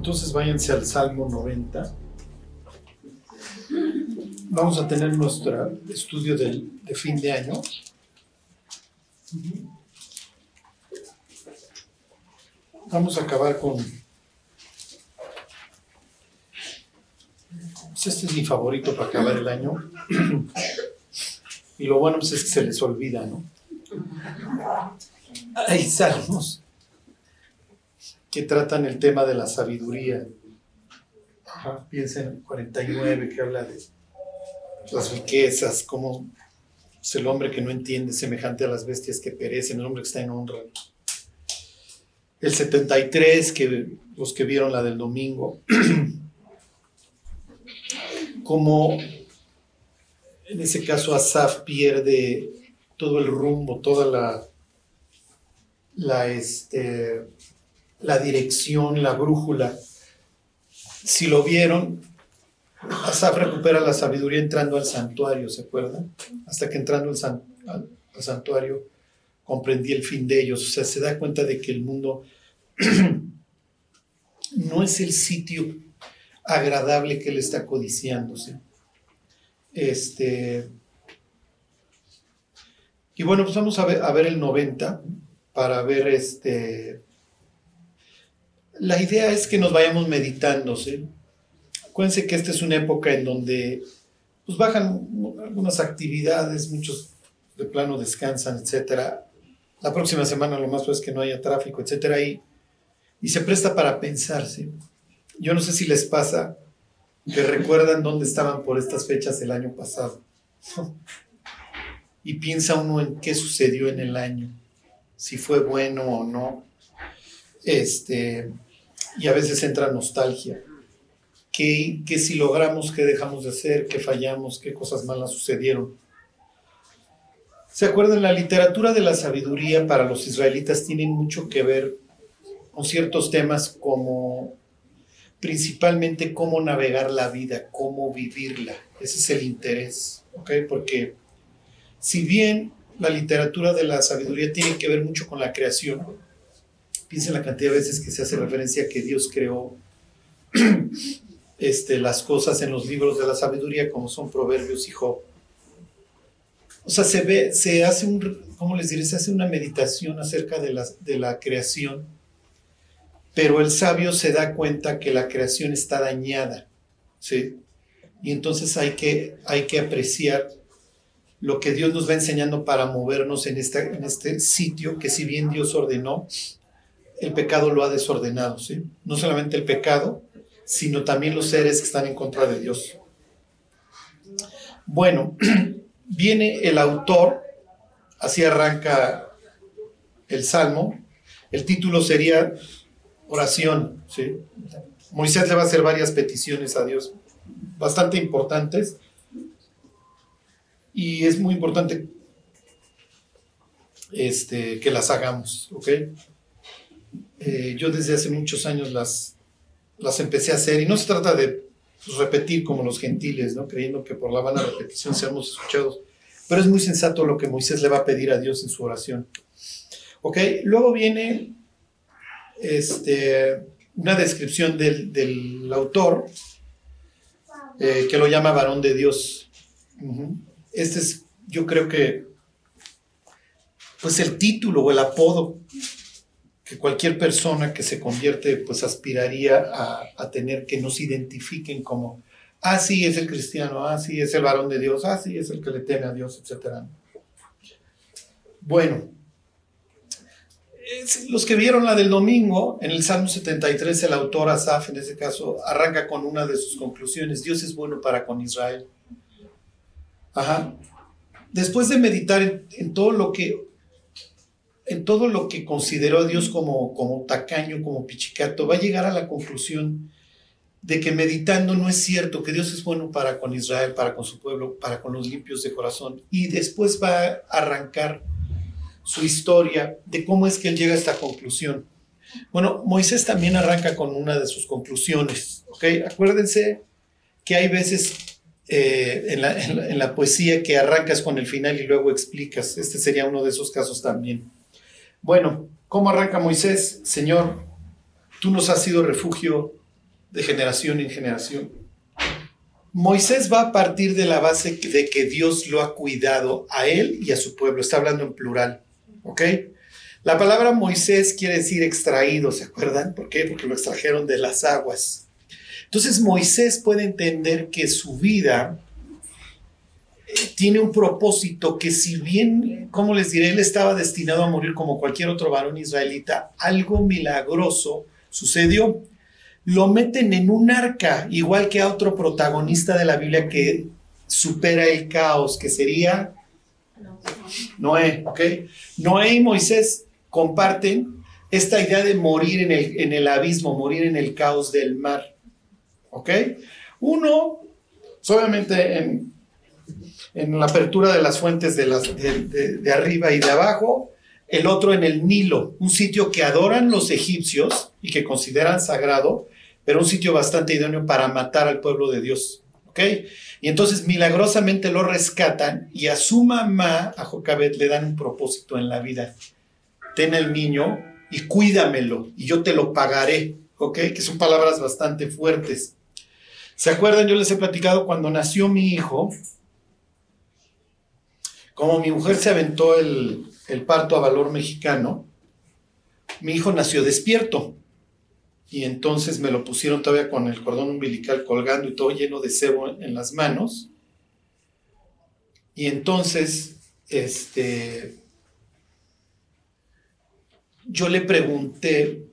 Entonces váyanse al Salmo 90. Vamos a tener nuestro estudio del- de fin de año. Vamos a acabar con... Pues este es mi favorito para acabar el año. Y lo bueno pues, es que se les olvida, ¿no? Hay salmos que tratan el tema de la sabiduría. Ajá, piensen en 49 que habla de las riquezas, cómo es el hombre que no entiende semejante a las bestias que perecen, el hombre que está en honra. El 73, que los que vieron la del domingo, como en ese caso Asaf pierde todo el rumbo, toda la, la, este, la dirección, la brújula. Si lo vieron, Asaf recupera la sabiduría entrando al santuario, ¿se acuerdan? Hasta que entrando al, san- al- al santuario comprendí el fin de ellos. O sea, se da cuenta de que el mundo no es el sitio agradable que él está codiciándose. Este, y bueno, pues vamos a ver, a ver el 90 para ver este. La idea es que nos vayamos meditando, ¿sí? Acuérdense que esta es una época en donde pues bajan algunas actividades, muchos de plano descansan, etcétera. La próxima semana lo más es que no haya tráfico, etcétera, y, y se presta para pensar, ¿sí? Yo no sé si les pasa que recuerdan dónde estaban por estas fechas el año pasado. Y piensa uno en qué sucedió en el año, si fue bueno o no. Este, y a veces entra nostalgia. ¿Qué, qué si logramos, qué dejamos de hacer, qué fallamos, qué cosas malas sucedieron? ¿Se acuerdan? La literatura de la sabiduría para los israelitas tiene mucho que ver con ciertos temas como principalmente cómo navegar la vida, cómo vivirla. Ese es el interés, ¿ok? Porque si bien la literatura de la sabiduría tiene que ver mucho con la creación, piensen la cantidad de veces que se hace referencia a que Dios creó este, las cosas en los libros de la sabiduría, como son Proverbios y Job. O sea, se ve, se hace un, ¿cómo les diré? Se hace una meditación acerca de la, de la creación pero el sabio se da cuenta que la creación está dañada, ¿sí? Y entonces hay que, hay que apreciar lo que Dios nos va enseñando para movernos en, esta, en este sitio que si bien Dios ordenó, el pecado lo ha desordenado, ¿sí? No solamente el pecado, sino también los seres que están en contra de Dios. Bueno, viene el autor, así arranca el Salmo, el título sería oración, ¿sí? Moisés le va a hacer varias peticiones a Dios, bastante importantes, y es muy importante este, que las hagamos, ¿ok? Eh, yo desde hace muchos años las, las empecé a hacer, y no se trata de pues, repetir como los gentiles, ¿no? Creyendo que por la vana repetición seamos escuchados, pero es muy sensato lo que Moisés le va a pedir a Dios en su oración. ¿Ok? Luego viene este, una descripción del, del autor eh, que lo llama varón de Dios. Este es, yo creo que, pues el título o el apodo que cualquier persona que se convierte, pues aspiraría a, tener que nos identifiquen como, ah, sí, es el cristiano, ah, sí, es el varón de Dios, ah, sí, es el que le teme a Dios, etc. Bueno, los que vieron la del domingo, en el Salmo 73, el autor Asaf, en ese caso, arranca con una de sus conclusiones, Dios es bueno para con Israel. Ajá. Después de meditar en todo lo que en todo lo que consideró a Dios como, como tacaño, como pichicato, va a llegar a la conclusión de que meditando no es cierto, que Dios es bueno para con Israel, para con su pueblo, para con los limpios de corazón. Y después va a arrancar su historia de cómo es que él llega a esta conclusión. Bueno, Moisés también arranca con una de sus conclusiones, ¿ok? Acuérdense que hay veces eh, en, la, en la- en la poesía que arrancas con el final y luego explicas. Este sería uno de esos casos también. Bueno, ¿cómo arranca Moisés? Señor, tú nos has sido refugio de generación en generación. Moisés va a partir de la base de que Dios lo ha cuidado a él y a su pueblo. Está hablando en plural. ¿Ok? La palabra Moisés quiere decir extraído, ¿se acuerdan? ¿Por qué? Porque lo extrajeron de las aguas. Entonces Moisés puede entender que su vida tiene un propósito que si bien, como les diré, él estaba destinado a morir como cualquier otro varón israelita, algo milagroso sucedió lo meten en un arca, igual que a otro protagonista de la Biblia que supera el caos, que sería Noé, ¿ok? Noé y Moisés comparten esta idea de morir en el, en el abismo, morir en el caos del mar, ¿ok? Uno, obviamente en, en la apertura de las fuentes de, las, de arriba y de abajo, el otro en el Nilo, un sitio que adoran los egipcios y que consideran sagrado, pero un sitio bastante idóneo para matar al pueblo de Dios. ¿Ok? Y entonces milagrosamente lo rescatan y a su mamá, a Jocabet, le dan un propósito en la vida. Ten el niño y cuídamelo y yo te lo pagaré. ¿Ok? Que son palabras bastante fuertes. ¿Se acuerdan? Yo les he platicado cuando nació mi hijo, como mi mujer se aventó el, parto a valor mexicano, mi hijo nació despierto y entonces me lo pusieron todavía con el cordón umbilical colgando y todo lleno de sebo en las manos. Y entonces, este, yo le pregunté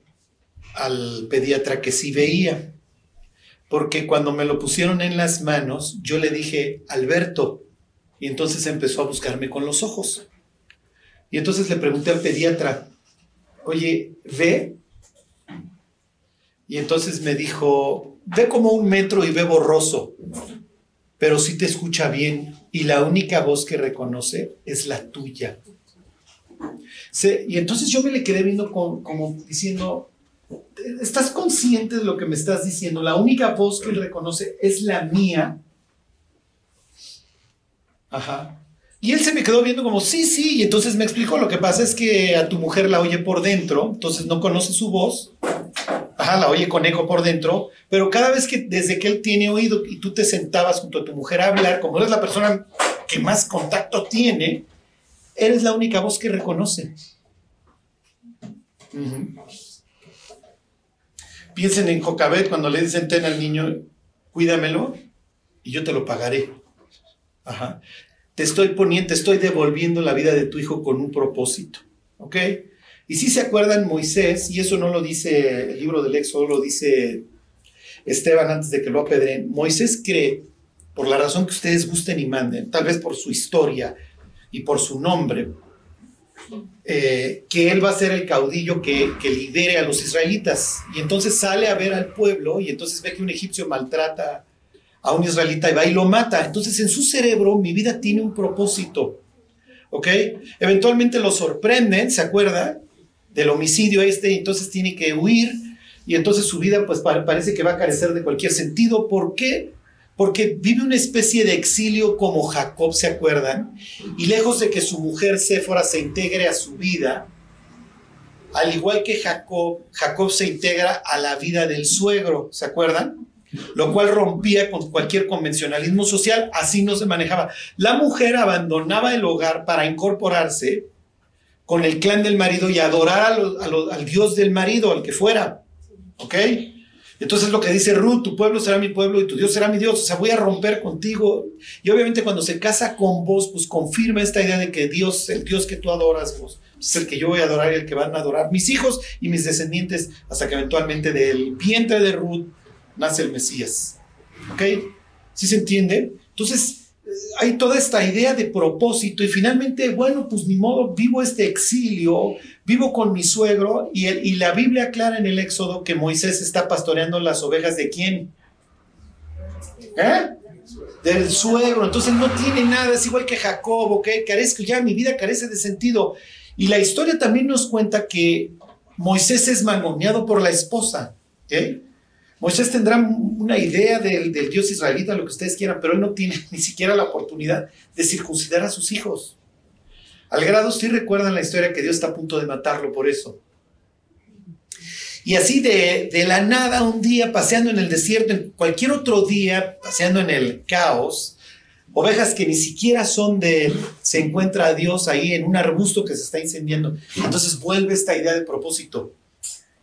al pediatra que si veía, porque cuando me lo pusieron en las manos, yo le dije, Alberto, y entonces empezó a buscarme con los ojos. Y entonces le pregunté al pediatra, oye, ¿ve? Y entonces me dijo, ve como un metro y ve borroso, pero sí te escucha bien y la única voz que reconoce es la tuya. y entonces yo me le quedé viendo como diciendo, ¿estás consciente de lo que me estás diciendo? La única voz que reconoce es la mía. Ajá. Y él se me quedó viendo como, sí, sí, y entonces me explicó, lo que pasa es que a tu mujer la oye por dentro, entonces no conoce su voz, ajá, la oye con eco por dentro, pero cada vez que desde que él tiene oído y tú te sentabas junto a tu mujer a hablar, como eres la persona que más contacto tiene, eres la única voz que reconoce. Piensen en Jocabet cuando le dicen ten al niño, cuídamelo y yo te lo pagaré. Te estoy poniendo, te estoy devolviendo la vida de tu hijo con un propósito. ¿Ok? Y si se acuerdan, Moisés, y eso no lo dice el libro del Éxodo, lo dice Esteban antes de que lo apedren, Moisés cree, por la razón que ustedes gusten y manden, tal vez por su historia y por su nombre, eh, que él va a ser el caudillo que, que, lidere a los israelitas. Y entonces sale a ver al pueblo y entonces ve que un egipcio maltrata a un israelita y va y lo mata. Entonces en su cerebro mi vida tiene un propósito. ¿Ok? Eventualmente lo sorprenden, ¿se acuerda? del homicidio este, entonces tiene que huir, y entonces su vida pues parece que va a carecer de cualquier sentido. ¿Por qué? Porque vive una especie de exilio como Jacob, ¿se acuerdan? Y lejos de que su mujer Séfora se integre a su vida, al igual que Jacob, Jacob se integra a la vida del suegro, ¿se acuerdan? Lo cual rompía con cualquier convencionalismo social, así no se manejaba. La mujer abandonaba el hogar para incorporarse con el clan del marido y adorar al Dios del marido, al que fuera. ¿Ok? Entonces lo que dice Ruth, tu pueblo será mi pueblo y tu Dios será mi Dios. O sea, voy a romper contigo. Y obviamente cuando se casa con vos, pues confirma esta idea de que Dios, el Dios que tú adoras, vos, es el que yo voy a adorar y el que van a adorar mis hijos y mis descendientes, hasta que eventualmente del vientre de Ruth nace el Mesías. ¿Ok? ¿Sí se entiende? Entonces, hay toda esta idea de propósito y finalmente, bueno, pues ni modo, vivo este exilio, vivo con mi suegro y, y la Biblia aclara en el Éxodo que Moisés está pastoreando las ovejas de quién? ¿Eh? Del suegro, entonces no tiene nada, es igual que Jacob, ¿ok? Carezco, ya mi vida carece de sentido. Y la historia también nos cuenta que Moisés es mangoneado por la esposa, ¿ok? Moisés tendrá una idea del, Dios israelita, lo que ustedes quieran, pero él no tiene ni siquiera la oportunidad de circuncidar a sus hijos. Al grado, sí recuerdan la historia que Dios está a punto de matarlo por eso. Y así de, la nada, un día paseando en el desierto, en cualquier otro día paseando en el caos, ovejas que ni siquiera son de, se encuentra a Dios ahí en un arbusto que se está incendiando. Entonces vuelve esta idea de propósito.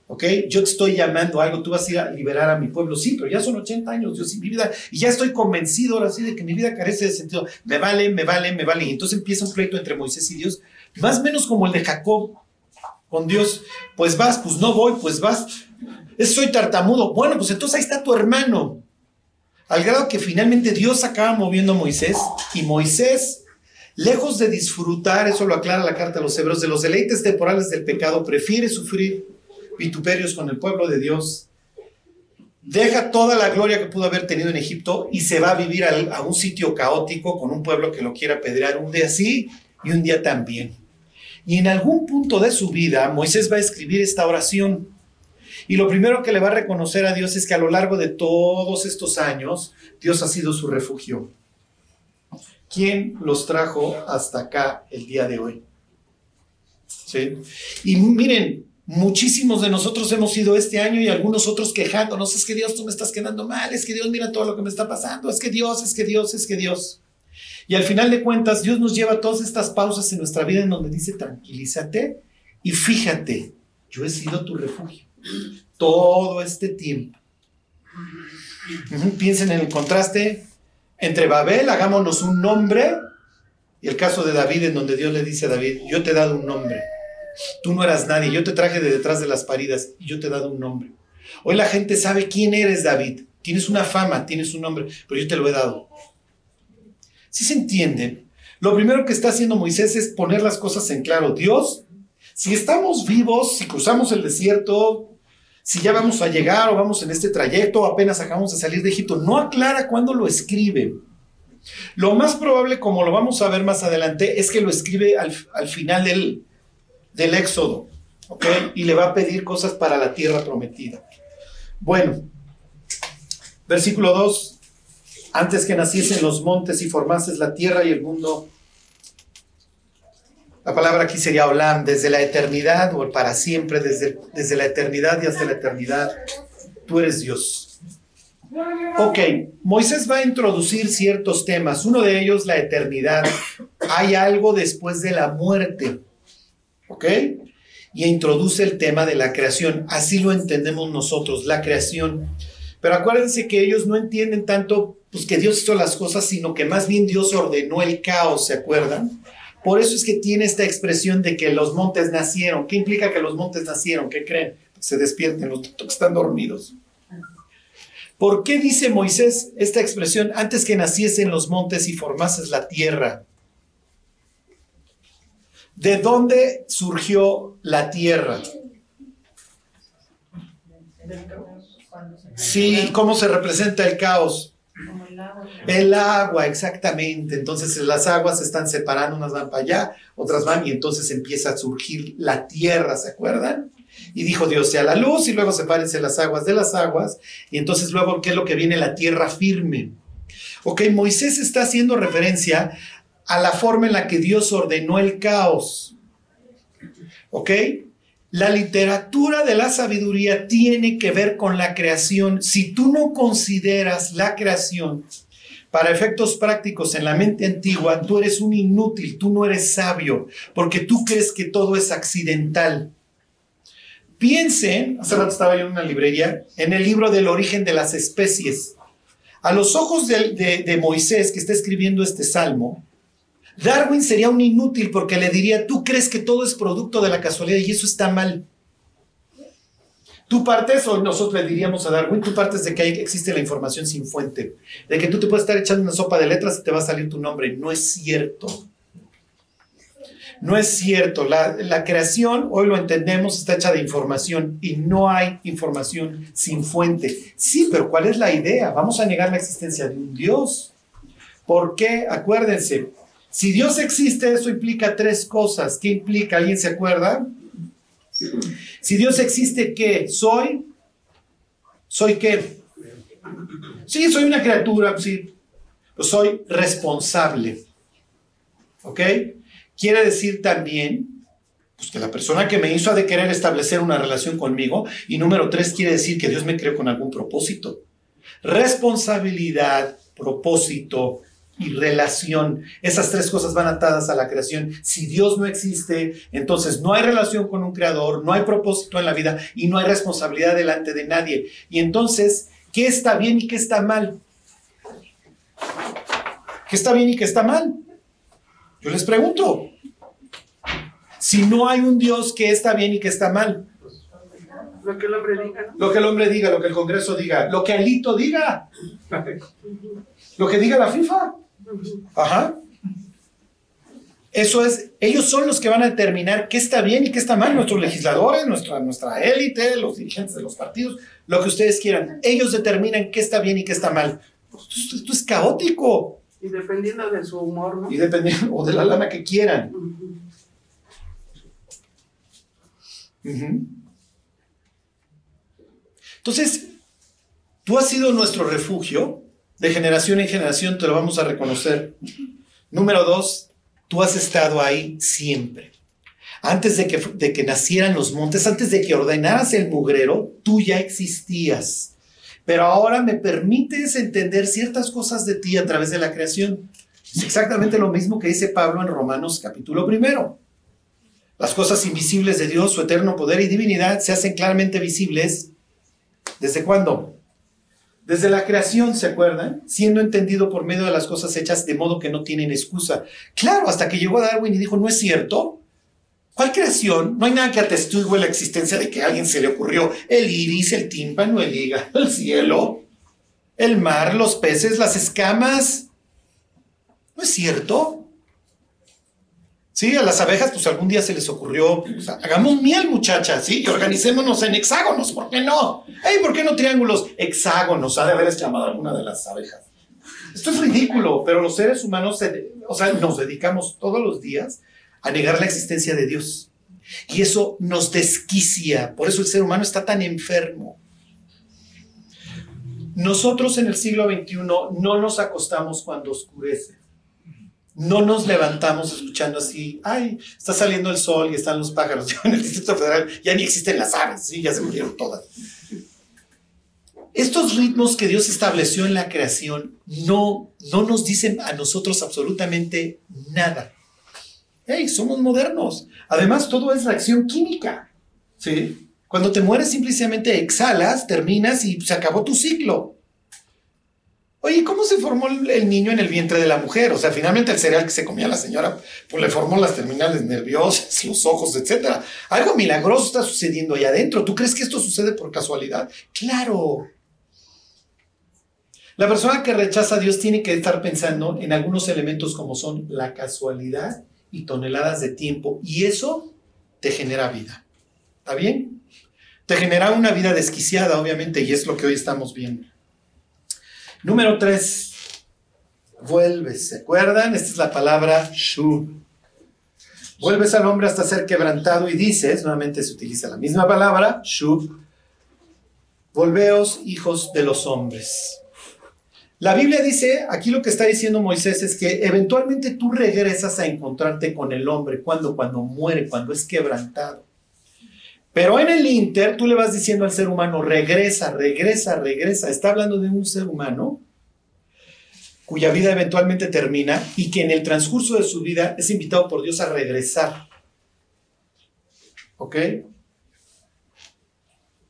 ¿Ok? Yo te estoy llamando a algo, tú vas a ir a liberar a mi pueblo. Sí, pero ya son 80 años, Dios, y mi vida, y ya estoy convencido ahora sí de que mi vida carece de sentido. Me vale, me vale, me vale. Y entonces empieza un pleito entre Moisés y Dios, más o menos como el de Jacob con Dios. Pues vas, pues no voy, pues vas. Soy tartamudo. Bueno, pues entonces ahí está tu hermano. Al grado que finalmente Dios acaba moviendo a Moisés y Moisés, lejos de disfrutar, eso lo aclara la carta a los hebreos, de los deleites temporales del pecado, prefiere sufrir vituperios con el pueblo de Dios. Deja toda la gloria que pudo haber tenido en Egipto y se va a vivir a, un sitio caótico con un pueblo que lo quiera apedrear un día sí y un día también. Y en algún punto de su vida, Moisés va a escribir esta oración. Y lo primero que le va a reconocer a Dios es que a lo largo de todos estos años, Dios ha sido su refugio. ¿Quién los trajo hasta acá el día de hoy? ¿Sí? Y miren, muchísimos de nosotros hemos ido este año y algunos otros quejándonos, es que Dios, tú me estás quedando mal, es que Dios, mira todo lo que me está pasando, es que Dios, es que Dios, es que Dios. Y al final de cuentas, Dios nos lleva todas estas pausas en nuestra vida en donde dice, tranquilízate y fíjate, yo he sido tu refugio todo este tiempo. Piensen en el contraste entre Babel, hagámonos un nombre, y el caso de David, en donde Dios le dice a David, yo te he dado un nombre. Tú no eras nadie, yo te traje de detrás de las paridas y yo te he dado un nombre. Hoy la gente sabe quién eres, David. Tienes una fama, tienes un nombre, pero yo te lo he dado. Si se entienden, lo primero que está haciendo Moisés es poner las cosas en claro. Dios, si estamos vivos, si cruzamos el desierto, si ya vamos a llegar o vamos en este trayecto o apenas acabamos de salir de Egipto. No aclara cuándo lo escribe. Lo más probable, como lo vamos a ver más adelante, es que lo escribe al, final del, del Éxodo, ¿ok? Y le va a pedir cosas para la tierra prometida. Bueno, versículo 2. Antes que naciesen los montes y formases la tierra y el mundo, la palabra aquí sería Olam, desde la eternidad o para siempre, desde, desde la eternidad y hasta la eternidad. Tú eres Dios. Ok, Moisés va a introducir ciertos temas. Uno de ellos, la eternidad. Hay algo después de la muerte. ¿Ok? Y introduce el tema de la creación. Así lo entendemos nosotros, la creación. Pero acuérdense que ellos no entienden tanto pues, que Dios hizo las cosas, sino que más bien Dios ordenó el caos, ¿se acuerdan? Por eso es que tiene esta expresión de que los montes nacieron. ¿Qué implica que los montes nacieron? ¿Qué creen? Se despierten los que están dormidos. ¿Por qué dice Moisés esta expresión antes que naciesen los montes y formases la tierra? ¿De dónde surgió la tierra? Sí, ¿cómo se representa el caos? El agua. exactamente. Entonces las aguas se están separando, unas van para allá, otras van y entonces empieza a surgir la tierra, ¿se acuerdan? Y dijo Dios sea la luz y luego sepárense las aguas de las aguas y entonces luego, ¿qué es lo que viene? La tierra firme. Ok, Moisés está haciendo referencia a la forma en la que Dios ordenó el caos. ¿Ok? La literatura de la sabiduría tiene que ver con la creación. Si tú no consideras la creación para efectos prácticos en la mente antigua, tú eres un inútil, tú no eres sabio, porque tú crees que todo es accidental. Piensen, hace rato estaba yo en una librería, en el libro del origen de las especies. A los ojos de, de Moisés, que está escribiendo este salmo, Darwin sería un inútil porque le diría, tú crees que todo es producto de la casualidad y eso está mal. Tú partes, o nosotros le diríamos a Darwin, tú partes de que existe la información sin fuente, de que tú te puedes estar echando una sopa de letras y te va a salir tu nombre. No es cierto. No es cierto. La, la creación, hoy lo entendemos, está hecha de información y no hay información sin fuente. Sí, pero ¿cuál es la idea? Vamos a negar la existencia de un Dios. ¿Por qué? Acuérdense, si Dios existe, eso implica tres cosas. ¿Qué implica? ¿Alguien se acuerda? Si Dios existe, ¿qué? ¿Soy? ¿Soy qué? Sí, soy una criatura, sí. Pues soy responsable. ¿Ok? Quiere decir también Pues que la persona que me hizo ha de querer establecer una relación conmigo. Y número tres quiere decir que Dios me creó con algún propósito. Responsabilidad, propósito y relación. Esas tres cosas van atadas a la creación. Si Dios no existe, entonces no hay relación con un creador, no hay propósito en la vida y no hay responsabilidad delante de nadie. Y entonces, ¿qué está bien y qué está mal? ¿Qué está bien y qué está mal? Yo les pregunto, si no hay un Dios, ¿qué está bien y qué está mal? Lo que el hombre diga. Lo que el hombre diga, lo que el Congreso diga, lo que Alito diga, lo que diga la FIFA. Ajá. Eso es, ellos son los que van a determinar qué está bien y qué está mal, nuestros legisladores, nuestra, nuestra élite, los dirigentes de los partidos, lo que ustedes quieran. Ellos determinan qué está bien y qué está mal. Esto, esto es caótico. Y dependiendo de su humor, ¿no? Y dependiendo, o de la lana que quieran. Entonces, tú has sido nuestro refugio, de generación en generación te lo vamos a reconocer. Número dos, tú has estado ahí siempre. Antes de que, de que nacieran los montes, antes de que ordenaras el mugrero, tú ya existías. Pero ahora me permites entender ciertas cosas de ti a través de la creación. Es exactamente lo mismo que dice Pablo en Romanos capítulo primero. Las cosas invisibles de Dios, su eterno poder y divinidad, se hacen claramente visibles. ¿Desde cuándo? Desde la creación, ¿se acuerdan? Siendo entendido por medio de las cosas hechas de modo que no tienen excusa. Claro, hasta que llegó Darwin y dijo, no es cierto. ¿Cuál creación? No hay nada que atestigue la existencia de que a alguien se le ocurrió el iris, el tímpano, el hígado, el cielo, el mar, los peces, las escamas. ¿No es cierto? Sí, a las abejas, pues algún día se les ocurrió, hagamos miel, muchachas, ¿sí? Y organicémonos en hexágonos, ¿por qué no? Ey, ¿por qué no triángulos? Hexágonos, ha de haber llamado alguna de las abejas. Esto es ridículo, pero los seres humanos, o sea, nos dedicamos todos los días a negar la existencia de Dios. Y eso nos desquicia, por eso el ser humano está tan enfermo. Nosotros en el siglo XXI no nos acostamos cuando oscurece. No nos levantamos escuchando así, ay, está saliendo el sol y están los pájaros. Yo en el Distrito Federal ya ni existen las aves, ¿sí? ya se murieron todas. Estos ritmos que Dios estableció en la creación no, no nos dicen a nosotros absolutamente nada. Hey, somos modernos. Además, todo es reacción química. ¿sí? Cuando te mueres, simplemente exhalas, terminas y se acabó tu ciclo. Oye, ¿cómo se formó el niño en el vientre de la mujer? O sea, finalmente el cereal que se comía la señora, pues le formó las terminales nerviosas, los ojos, etc. Algo milagroso está sucediendo ahí adentro. ¿Tú crees que esto sucede por casualidad? Claro. La persona que rechaza a Dios tiene que estar pensando en algunos elementos como son la casualidad y toneladas de tiempo. Y eso te genera vida. ¿Está bien? Te genera una vida desquiciada, obviamente, y es lo que hoy estamos viendo. Número tres, vuelves. ¿Se acuerdan? Esta es la palabra shu. Vuelves al hombre hasta ser quebrantado y dices, nuevamente se utiliza la misma palabra, shu. Volveos, hijos de los hombres. La Biblia dice, aquí lo que está diciendo Moisés es que eventualmente tú regresas a encontrarte con el hombre cuando cuando muere, cuando es quebrantado. Pero en el Inter tú le vas diciendo al ser humano, regresa, regresa, regresa. Está hablando de un ser humano cuya vida eventualmente termina y que en el transcurso de su vida es invitado por Dios a regresar. ¿Ok?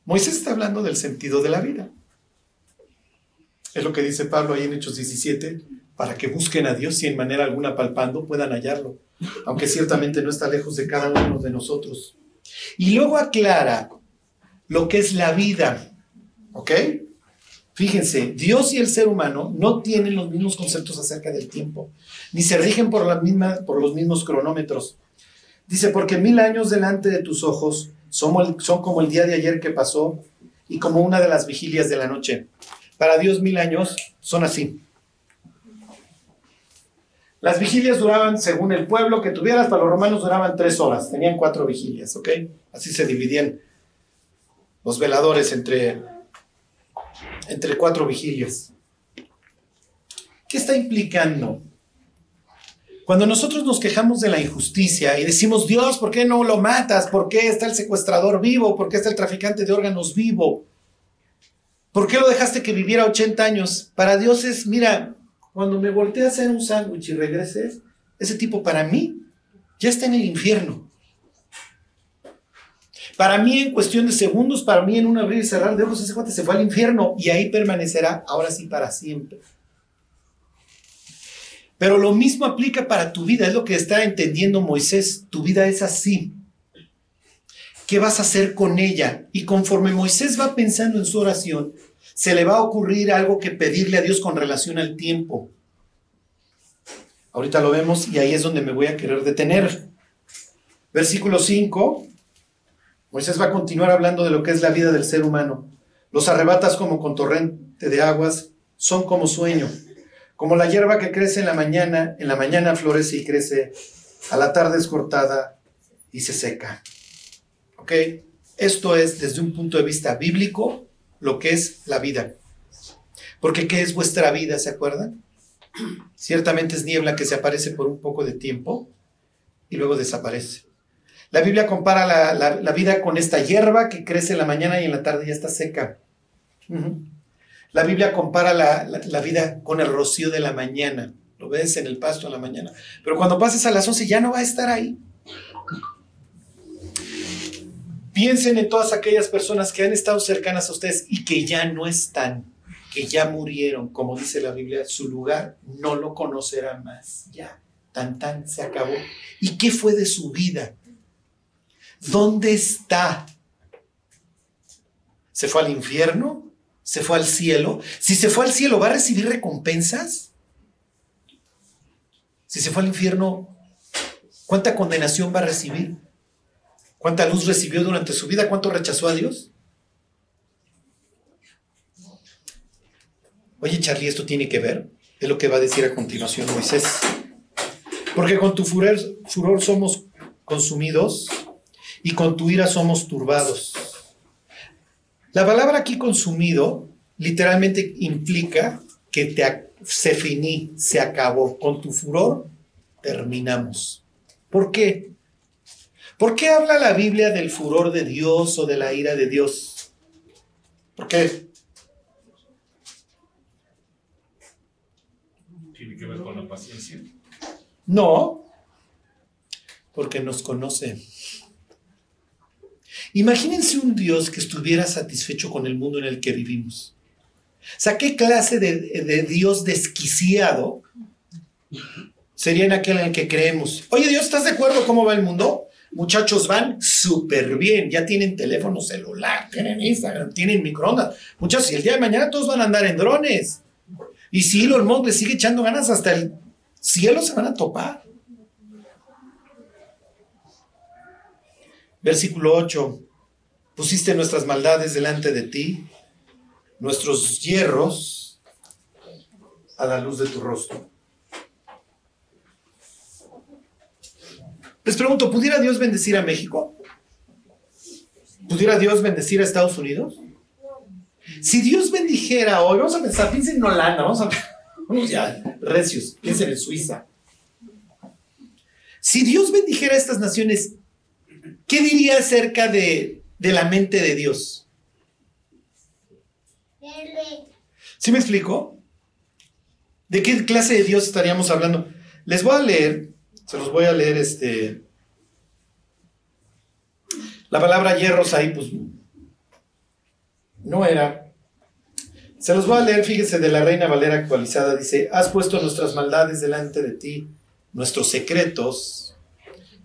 Moisés está hablando del sentido de la vida. Es lo que dice Pablo ahí en Hechos 17, para que busquen a Dios y en manera alguna palpando puedan hallarlo, aunque ciertamente no está lejos de cada uno de nosotros. Y luego aclara lo que es la vida. ¿Ok? Fíjense, Dios y el ser humano no tienen los mismos conceptos acerca del tiempo, ni se rigen por, la misma, por los mismos cronómetros. Dice, porque mil años delante de tus ojos son, son como el día de ayer que pasó y como una de las vigilias de la noche. Para Dios mil años son así. Las vigilias duraban, según el pueblo que tuvieras, para los romanos duraban tres horas, tenían cuatro vigilias, ¿ok? Así se dividían los veladores entre, entre cuatro vigilias. ¿Qué está implicando? Cuando nosotros nos quejamos de la injusticia y decimos, Dios, ¿por qué no lo matas? ¿Por qué está el secuestrador vivo? ¿Por qué está el traficante de órganos vivo? ¿Por qué lo dejaste que viviera 80 años? Para Dios es, mira, cuando me volteé a hacer un sándwich y regreses, ese tipo para mí ya está en el infierno. Para mí, en cuestión de segundos, para mí, en un abrir y cerrar de ojos, ese cuate se fue al infierno y ahí permanecerá, ahora sí, para siempre. Pero lo mismo aplica para tu vida, es lo que está entendiendo Moisés. Tu vida es así. ¿Qué vas a hacer con ella? Y conforme Moisés va pensando en su oración, se le va a ocurrir algo que pedirle a Dios con relación al tiempo. Ahorita lo vemos y ahí es donde me voy a querer detener. Versículo 5. Moisés va a continuar hablando de lo que es la vida del ser humano. Los arrebatas como con torrente de aguas, son como sueño como la hierba que crece en la mañana, en la mañana florece y crece, a la tarde es cortada y se seca. ¿Ok? Esto es desde un punto de vista bíblico lo que es la vida. Porque ¿qué es vuestra vida? ¿Se acuerdan? Ciertamente es niebla que se aparece por un poco de tiempo y luego desaparece. La Biblia compara la, vida con esta hierba que crece en la mañana y en la tarde ya está seca. La Biblia compara la, vida con el rocío de la mañana. Lo ves en el pasto en la mañana. Pero cuando pases a las 11 ya no va a estar ahí. Piensen en todas aquellas personas que han estado cercanas a ustedes y que ya no están, que ya murieron. Como dice la Biblia, su lugar no lo conocerá más. Ya, tan tan, se acabó. ¿Y qué fue de su vida? ¿Dónde está? ¿Se fue al infierno? se fue al cielo. Si se fue al cielo, ¿va a recibir recompensas? Si se fue al infierno, ¿cuánta condenación va a recibir? ¿Cuánta luz recibió durante su vida? ¿Cuánto rechazó a Dios? Oye, Charlie, esto tiene que ver. Es lo que va a decir a continuación Moisés. Porque con tu furor, furor somos consumidos y con tu ira somos turbados. La palabra aquí consumido literalmente implica que te, se finí, se acabó. Con tu furor terminamos. ¿Por qué? ¿Por qué habla la Biblia del furor de Dios o de la ira de Dios? ¿Por qué? ¿Tiene que ver con la paciencia? No, porque nos conoce. Imagínense un Dios que estuviera satisfecho con el mundo en el que vivimos. O sea, ¿qué clase de, Dios desquiciado sería en aquel en el que creemos? Oye, Dios, ¿estás de acuerdo cómo va el mundo? Muchachos van súper bien, ya tienen teléfono celular, tienen Instagram, tienen microondas. Muchachos, y el día de mañana todos van a andar en drones. Y si Elon Musk le sigue echando ganas hasta el cielo, se van a topar. Versículo 8. Pusiste nuestras maldades delante de ti, nuestros hierros a la luz de tu rostro. Les pregunto, ¿pudiera Dios bendecir a México? ¿Pudiera Dios bendecir a Estados Unidos? Si Dios bendijera hoy, vamos a pensar, piensen en Holanda, vamos a vamos ya, recios, piensen en Suiza. Si Dios bendijera a estas naciones, ¿qué diría acerca de de la mente de Dios. ¿Sí me explico? ¿De qué clase de Dios estaríamos hablando? Les voy a leer, se los voy a leer este. La palabra hierros ahí, pues no era. Se los voy a leer, fíjese, de la Reina Valera actualizada. Dice: Has puesto nuestras maldades delante de ti, nuestros secretos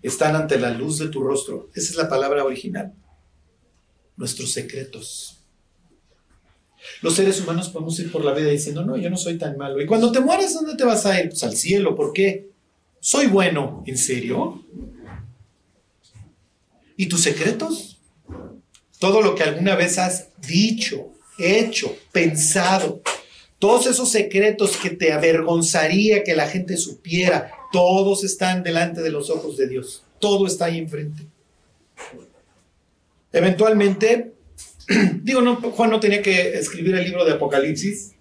están ante la luz de tu rostro. Esa es la palabra original nuestros secretos. Los seres humanos podemos ir por la vida diciendo, no, yo no soy tan malo. Y cuando te mueres, ¿dónde te vas a ir? Pues al cielo. ¿Por qué? Soy bueno. ¿En serio? ¿Y tus secretos? Todo lo que alguna vez has dicho, hecho, pensado, todos esos secretos que te avergonzaría que la gente supiera, todos están delante de los ojos de Dios. Todo está ahí enfrente. Eventualmente, digo, no, Juan no tenía que escribir el libro de Apocalipsis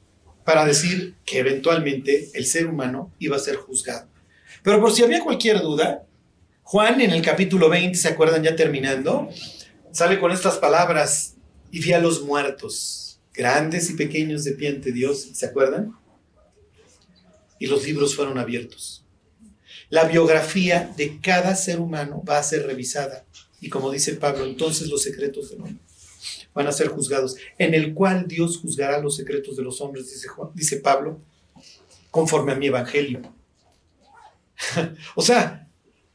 para decir que eventualmente el ser humano iba a ser juzgado. Pero por si había cualquier duda, Juan en el capítulo 20, ¿se acuerdan ya terminando? Sale con estas palabras, y vi a los muertos, grandes y pequeños de pie ante Dios, ¿se acuerdan? Y los libros fueron abiertos. La biografía de cada ser humano va a ser revisada. Y como dice Pablo, entonces los secretos del hombre van a ser juzgados, en el cual Dios juzgará los secretos de los hombres, dice, dice Pablo, conforme a mi evangelio. o sea,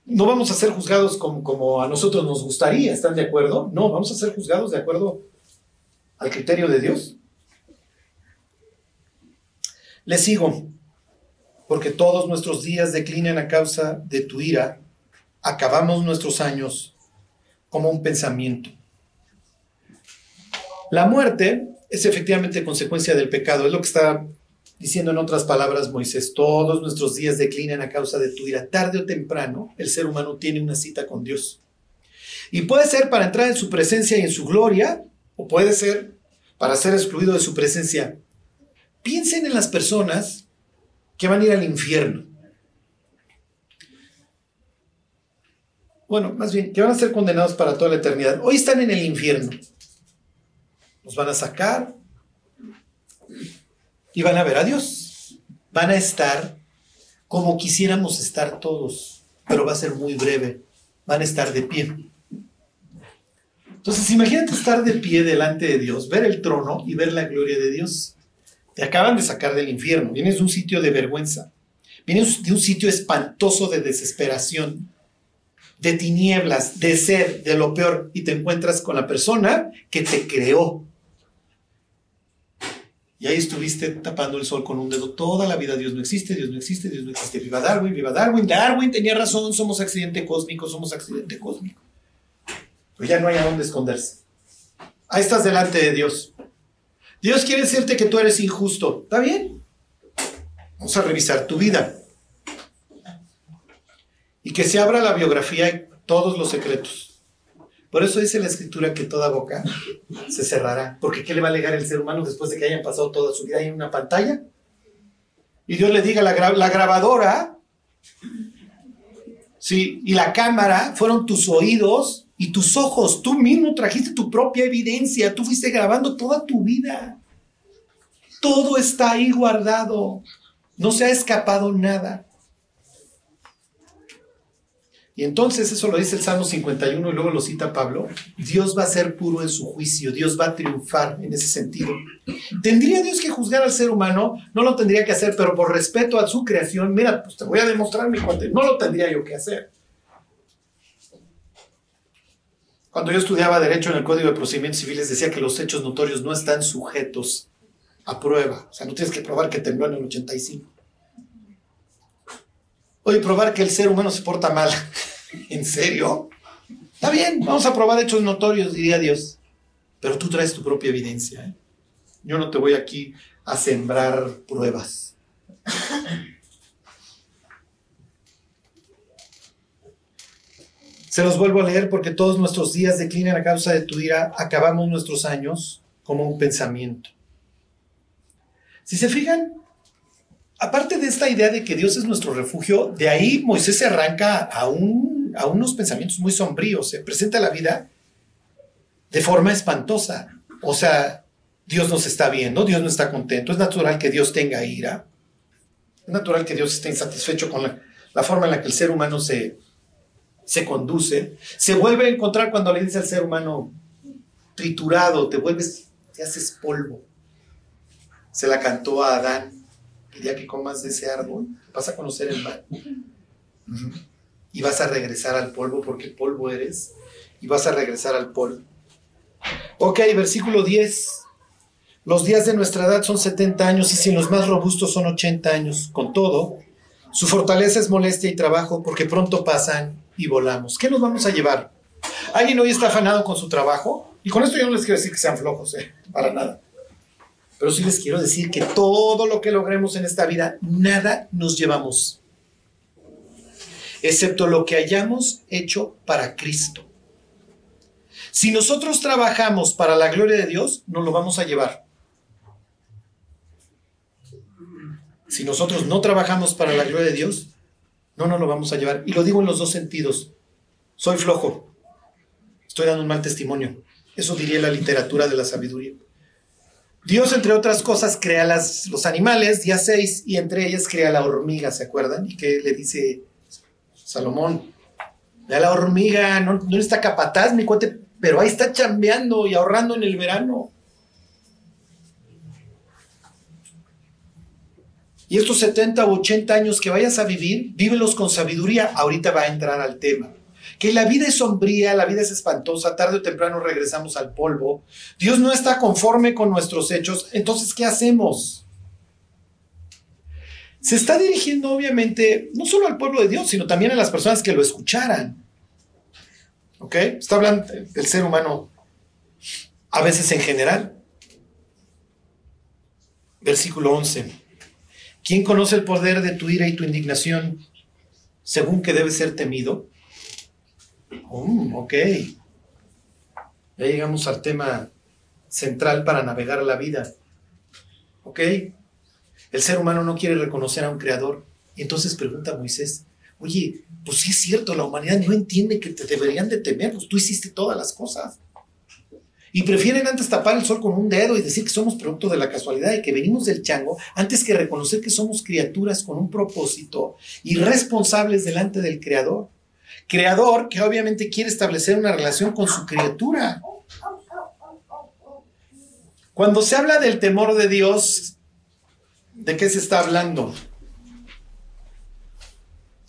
no vamos a ser juzgados como, a nosotros nos gustaría, ¿están de acuerdo? No, vamos a ser juzgados de acuerdo al criterio de Dios. Le sigo, porque todos nuestros días declinan a causa de tu ira, acabamos nuestros años como un pensamiento. La muerte es efectivamente consecuencia del pecado, es lo que está diciendo en otras palabras Moisés, todos nuestros días declinan a causa de tu ira. Tarde o temprano el ser humano tiene una cita con Dios. Y puede ser para entrar en su presencia y en su gloria, o puede ser para ser excluido de su presencia. Piensen en las personas que van a ir al infierno. Bueno, más bien, que van a ser condenados para toda la eternidad. Hoy están en el infierno. Los van a sacar y van a ver a Dios. Van a estar como quisiéramos estar todos, pero va a ser muy breve. Van a estar de pie. Entonces, imagínate estar de pie delante de Dios, ver el trono y ver la gloria de Dios. Te acaban de sacar del infierno, vienes de un sitio de vergüenza, vienes de un sitio espantoso de desesperación, de tinieblas, de sed, de lo peor, y te encuentras con la persona que te creó, y ahí estuviste tapando el sol con un dedo toda la vida. Dios no existe, Dios no existe, Dios no existe. Viva Darwin, viva Darwin. Darwin tenía razón, somos accidente cósmico, somos accidente cósmico. Pues ya no hay a dónde esconderse. Ahí estás delante de Dios. Dios quiere decirte que tú eres injusto. ¿Está bien? Vamos a revisar tu vida. Y que se abra la biografía y todos los secretos. Por eso dice la escritura que toda boca se cerrará. Porque ¿qué le va a alegar el ser humano después de que hayan pasado toda su vida en una pantalla? Y Dios le diga, la, la grabadora, sí, y la cámara fueron tus oídos y tus ojos. Tú mismo trajiste tu propia evidencia. Tú fuiste grabando toda tu vida. Todo está ahí guardado. No se ha escapado nada. Y entonces eso lo dice el Salmo 51 y luego lo cita Pablo. Dios va a ser puro en su juicio, Dios va a triunfar en ese sentido. ¿Tendría Dios que juzgar al ser humano? No lo tendría que hacer, pero por respeto a su creación, mira, pues te voy a demostrar mi cuate, no lo tendría yo que hacer. Cuando yo estudiaba Derecho en el Código de Procedimientos Civiles decía que los hechos notorios no están sujetos a prueba. O sea, no tienes que probar que tembló en el 85. Oye, probar que el ser humano se porta mal. ¿En serio? Está bien, vamos a probar hechos notorios, diría Dios. Pero tú traes tu propia evidencia. ¿eh? Yo no te voy aquí a sembrar pruebas. Se los vuelvo a leer porque todos nuestros días declinan a causa de tu ira, acabamos nuestros años como un pensamiento. Si se fijan, aparte de esta idea de que Dios es nuestro refugio, de ahí Moisés se arranca a, un, a unos pensamientos muy sombríos, se presenta la vida de forma espantosa. O sea, Dios nos está viendo, Dios no está contento, es natural que Dios tenga ira, es natural que Dios esté insatisfecho con la, la forma en la que el ser humano se, se conduce. Se vuelve a encontrar cuando le dice al ser humano triturado, te vuelves, te haces polvo. Se la cantó a Adán el día que comas de ese árbol, vas a conocer el mal. Y vas a regresar al polvo porque polvo eres. Y vas a regresar al polvo. Ok, versículo 10. Los días de nuestra edad son 70 años y si los más robustos son 80 años. Con todo, su fortaleza es molestia y trabajo porque pronto pasan y volamos. ¿Qué nos vamos a llevar? ¿Alguien hoy está afanado con su trabajo? Y con esto yo no les quiero decir que sean flojos, ¿eh? para nada. Pero sí les quiero decir que todo lo que logremos en esta vida, nada nos llevamos, excepto lo que hayamos hecho para Cristo. Si nosotros trabajamos para la gloria de Dios, nos lo vamos a llevar. Si nosotros no trabajamos para la gloria de Dios, No nos lo vamos a llevar. Y lo digo en los dos sentidos. Soy flojo. Estoy dando un mal testimonio. Eso diría la literatura de la sabiduría. Dios, entre otras cosas, crea las, los animales, día 6, y entre ellas crea la hormiga, ¿se acuerdan? Y que le dice Salomón, vea la hormiga, no, no está capataz, mi cuate, pero ahí está chambeando y ahorrando en el verano. Y estos 70 o 80 años que vayas a vivir, vívelos con sabiduría. Ahorita va a entrar al tema. Que la vida es sombría, la vida es espantosa, tarde o temprano regresamos al polvo. Dios no está conforme con nuestros hechos. Entonces, ¿qué hacemos? Se está dirigiendo obviamente no solo al pueblo de Dios, sino también a las personas que lo escucharan. ¿Ok? Está hablando del ser humano a veces en general. Versículo 11. ¿Quién conoce el poder de tu ira y tu indignación según que debe ser temido? Oh, ok. Ya llegamos al tema central para navegar la vida. ¿Ok? El ser humano no quiere reconocer a un creador. Y entonces pregunta Moisés, oye, pues sí es cierto, la humanidad no entiende que te deberían de temer, pues tú hiciste todas las cosas. Y prefieren antes tapar el sol con un dedo y decir que somos producto de la casualidad y que venimos del chango, antes que reconocer que somos criaturas con un propósito y responsables delante del Creador. Creador que obviamente quiere establecer una relación con su criatura. Cuando se habla del temor de Dios, ¿de qué se está hablando?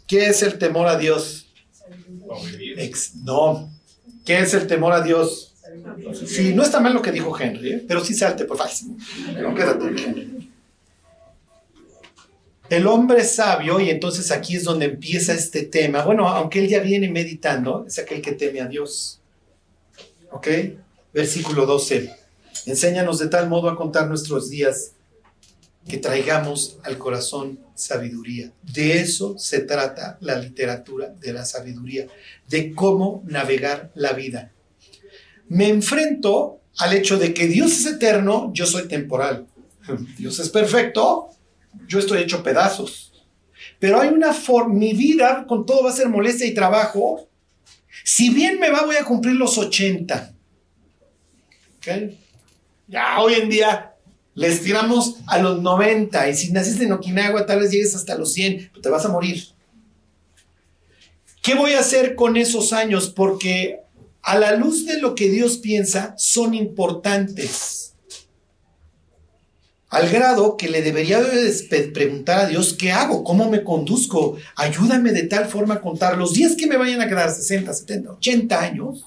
¿Qué es el temor a Dios? no. ¿Qué es el temor a Dios? Sí, no está mal lo que dijo Henry, ¿eh? pero sí salte, por favor. Pero quédate, Henry. El hombre sabio, y entonces aquí es donde empieza este tema. Bueno, aunque él ya viene meditando, es aquel que teme a Dios. ¿Ok? Versículo 12. Enséñanos de tal modo a contar nuestros días que traigamos al corazón sabiduría. De eso se trata la literatura de la sabiduría, de cómo navegar la vida me enfrento al hecho de que Dios es eterno, yo soy temporal. Dios es perfecto, yo estoy hecho pedazos. Pero hay una forma, mi vida con todo va a ser molestia y trabajo. Si bien me va, voy a cumplir los 80. Ya hoy en día les tiramos a los 90 y si naciste en Okinawa tal vez llegues hasta los 100, pero te vas a morir. ¿Qué voy a hacer con esos años? Porque a la luz de lo que Dios piensa, son importantes. Al grado que le debería preguntar a Dios, ¿qué hago? ¿Cómo me conduzco? Ayúdame de tal forma a contar los días que me vayan a quedar 60, 70, 80 años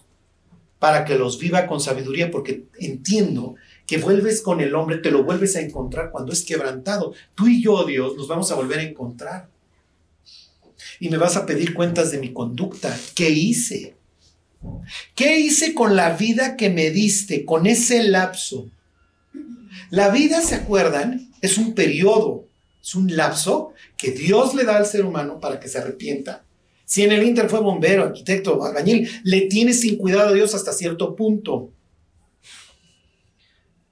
para que los viva con sabiduría, porque entiendo que vuelves con el hombre, te lo vuelves a encontrar cuando es quebrantado. Tú y yo, Dios, nos vamos a volver a encontrar. Y me vas a pedir cuentas de mi conducta. ¿Qué hice? ¿Qué hice con la vida que me diste, con ese lapso? La vida, ¿se acuerdan? Es un periodo, es un lapso que Dios le da al ser humano para que se arrepienta. Si en el Inter fue bombero, arquitecto, albañil, le tiene sin cuidado a Dios hasta cierto punto.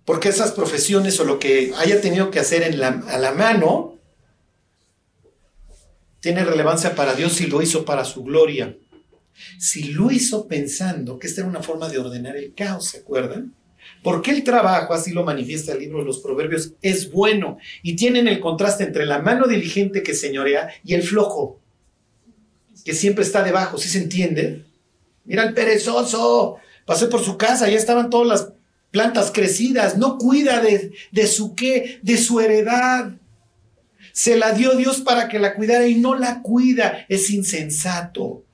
Porque esas profesiones o lo que haya tenido que hacer en la, a la mano tiene relevancia para Dios si lo hizo para su gloria. Si lo hizo pensando que esta era una forma de ordenar el caos, ¿se acuerdan? Porque el trabajo, así lo manifiesta el libro de los Proverbios, es bueno y tienen el contraste entre la mano diligente que señorea y el flojo, que siempre está debajo, ¿sí se entiende? Mira el perezoso, pasé por su casa, ya estaban todas las plantas crecidas, no cuida de, de su qué, de su heredad. Se la dio Dios para que la cuidara y no la cuida, es insensato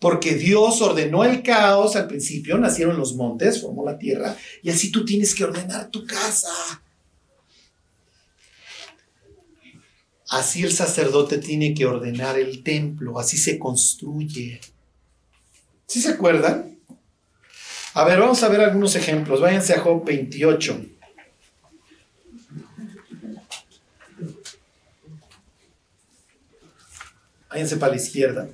porque Dios ordenó el caos al principio, nacieron los montes, formó la tierra, y así tú tienes que ordenar tu casa. Así el sacerdote tiene que ordenar el templo, así se construye. ¿Sí se acuerdan? A ver, vamos a ver algunos ejemplos. Váyanse a Job 28. Váyanse para la izquierda.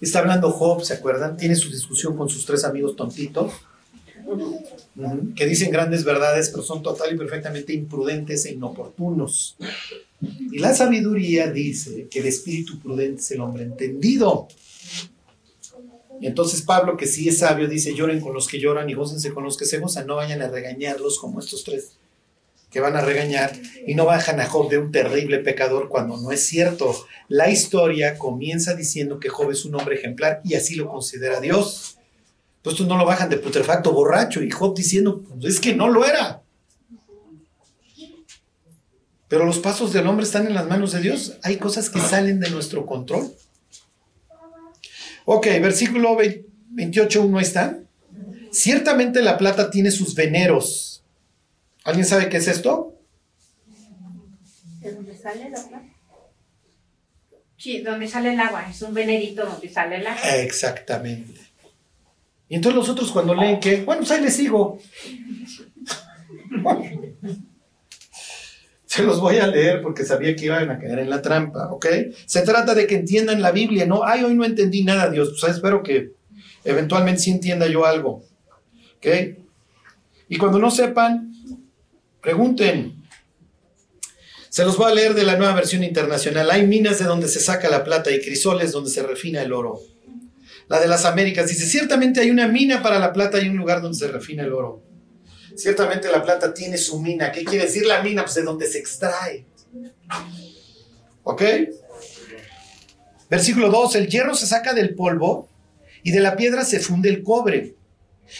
Está hablando Job, ¿se acuerdan? Tiene su discusión con sus tres amigos tontitos, que dicen grandes verdades, pero son total y perfectamente imprudentes e inoportunos. Y la sabiduría dice que el espíritu prudente es el hombre entendido. Y entonces Pablo, que sí es sabio, dice, lloren con los que lloran y gócense con los que se gozan, no vayan a regañarlos como estos tres que van a regañar y no bajan a Job de un terrible pecador cuando no es cierto. La historia comienza diciendo que Job es un hombre ejemplar y así lo considera Dios. Pues tú no lo bajan de putrefacto borracho y Job diciendo, pues es que no lo era. Pero los pasos del hombre están en las manos de Dios. Hay cosas que salen de nuestro control. Ok, versículo 28, 1 está. Ciertamente la plata tiene sus veneros. ¿Alguien sabe qué es esto? ¿De dónde sale la plata? Sí, donde sale el agua, es un venerito donde sale el agua. Exactamente. Y entonces los otros cuando leen que, bueno, pues ahí les sigo. Se los voy a leer porque sabía que iban a caer en la trampa, ¿ok? Se trata de que entiendan la Biblia, ¿no? Ay, hoy no entendí nada, Dios. Pues espero que eventualmente sí entienda yo algo, ¿ok? Y cuando no sepan, pregunten. Se los voy a leer de la nueva versión internacional. Hay minas de donde se saca la plata y crisoles donde se refina el oro. La de las Américas dice, ciertamente hay una mina para la plata y un lugar donde se refina el oro. Ciertamente la plata tiene su mina. ¿Qué quiere decir la mina? Pues de donde se extrae. ¿Ok? Versículo 2, el hierro se saca del polvo y de la piedra se funde el cobre.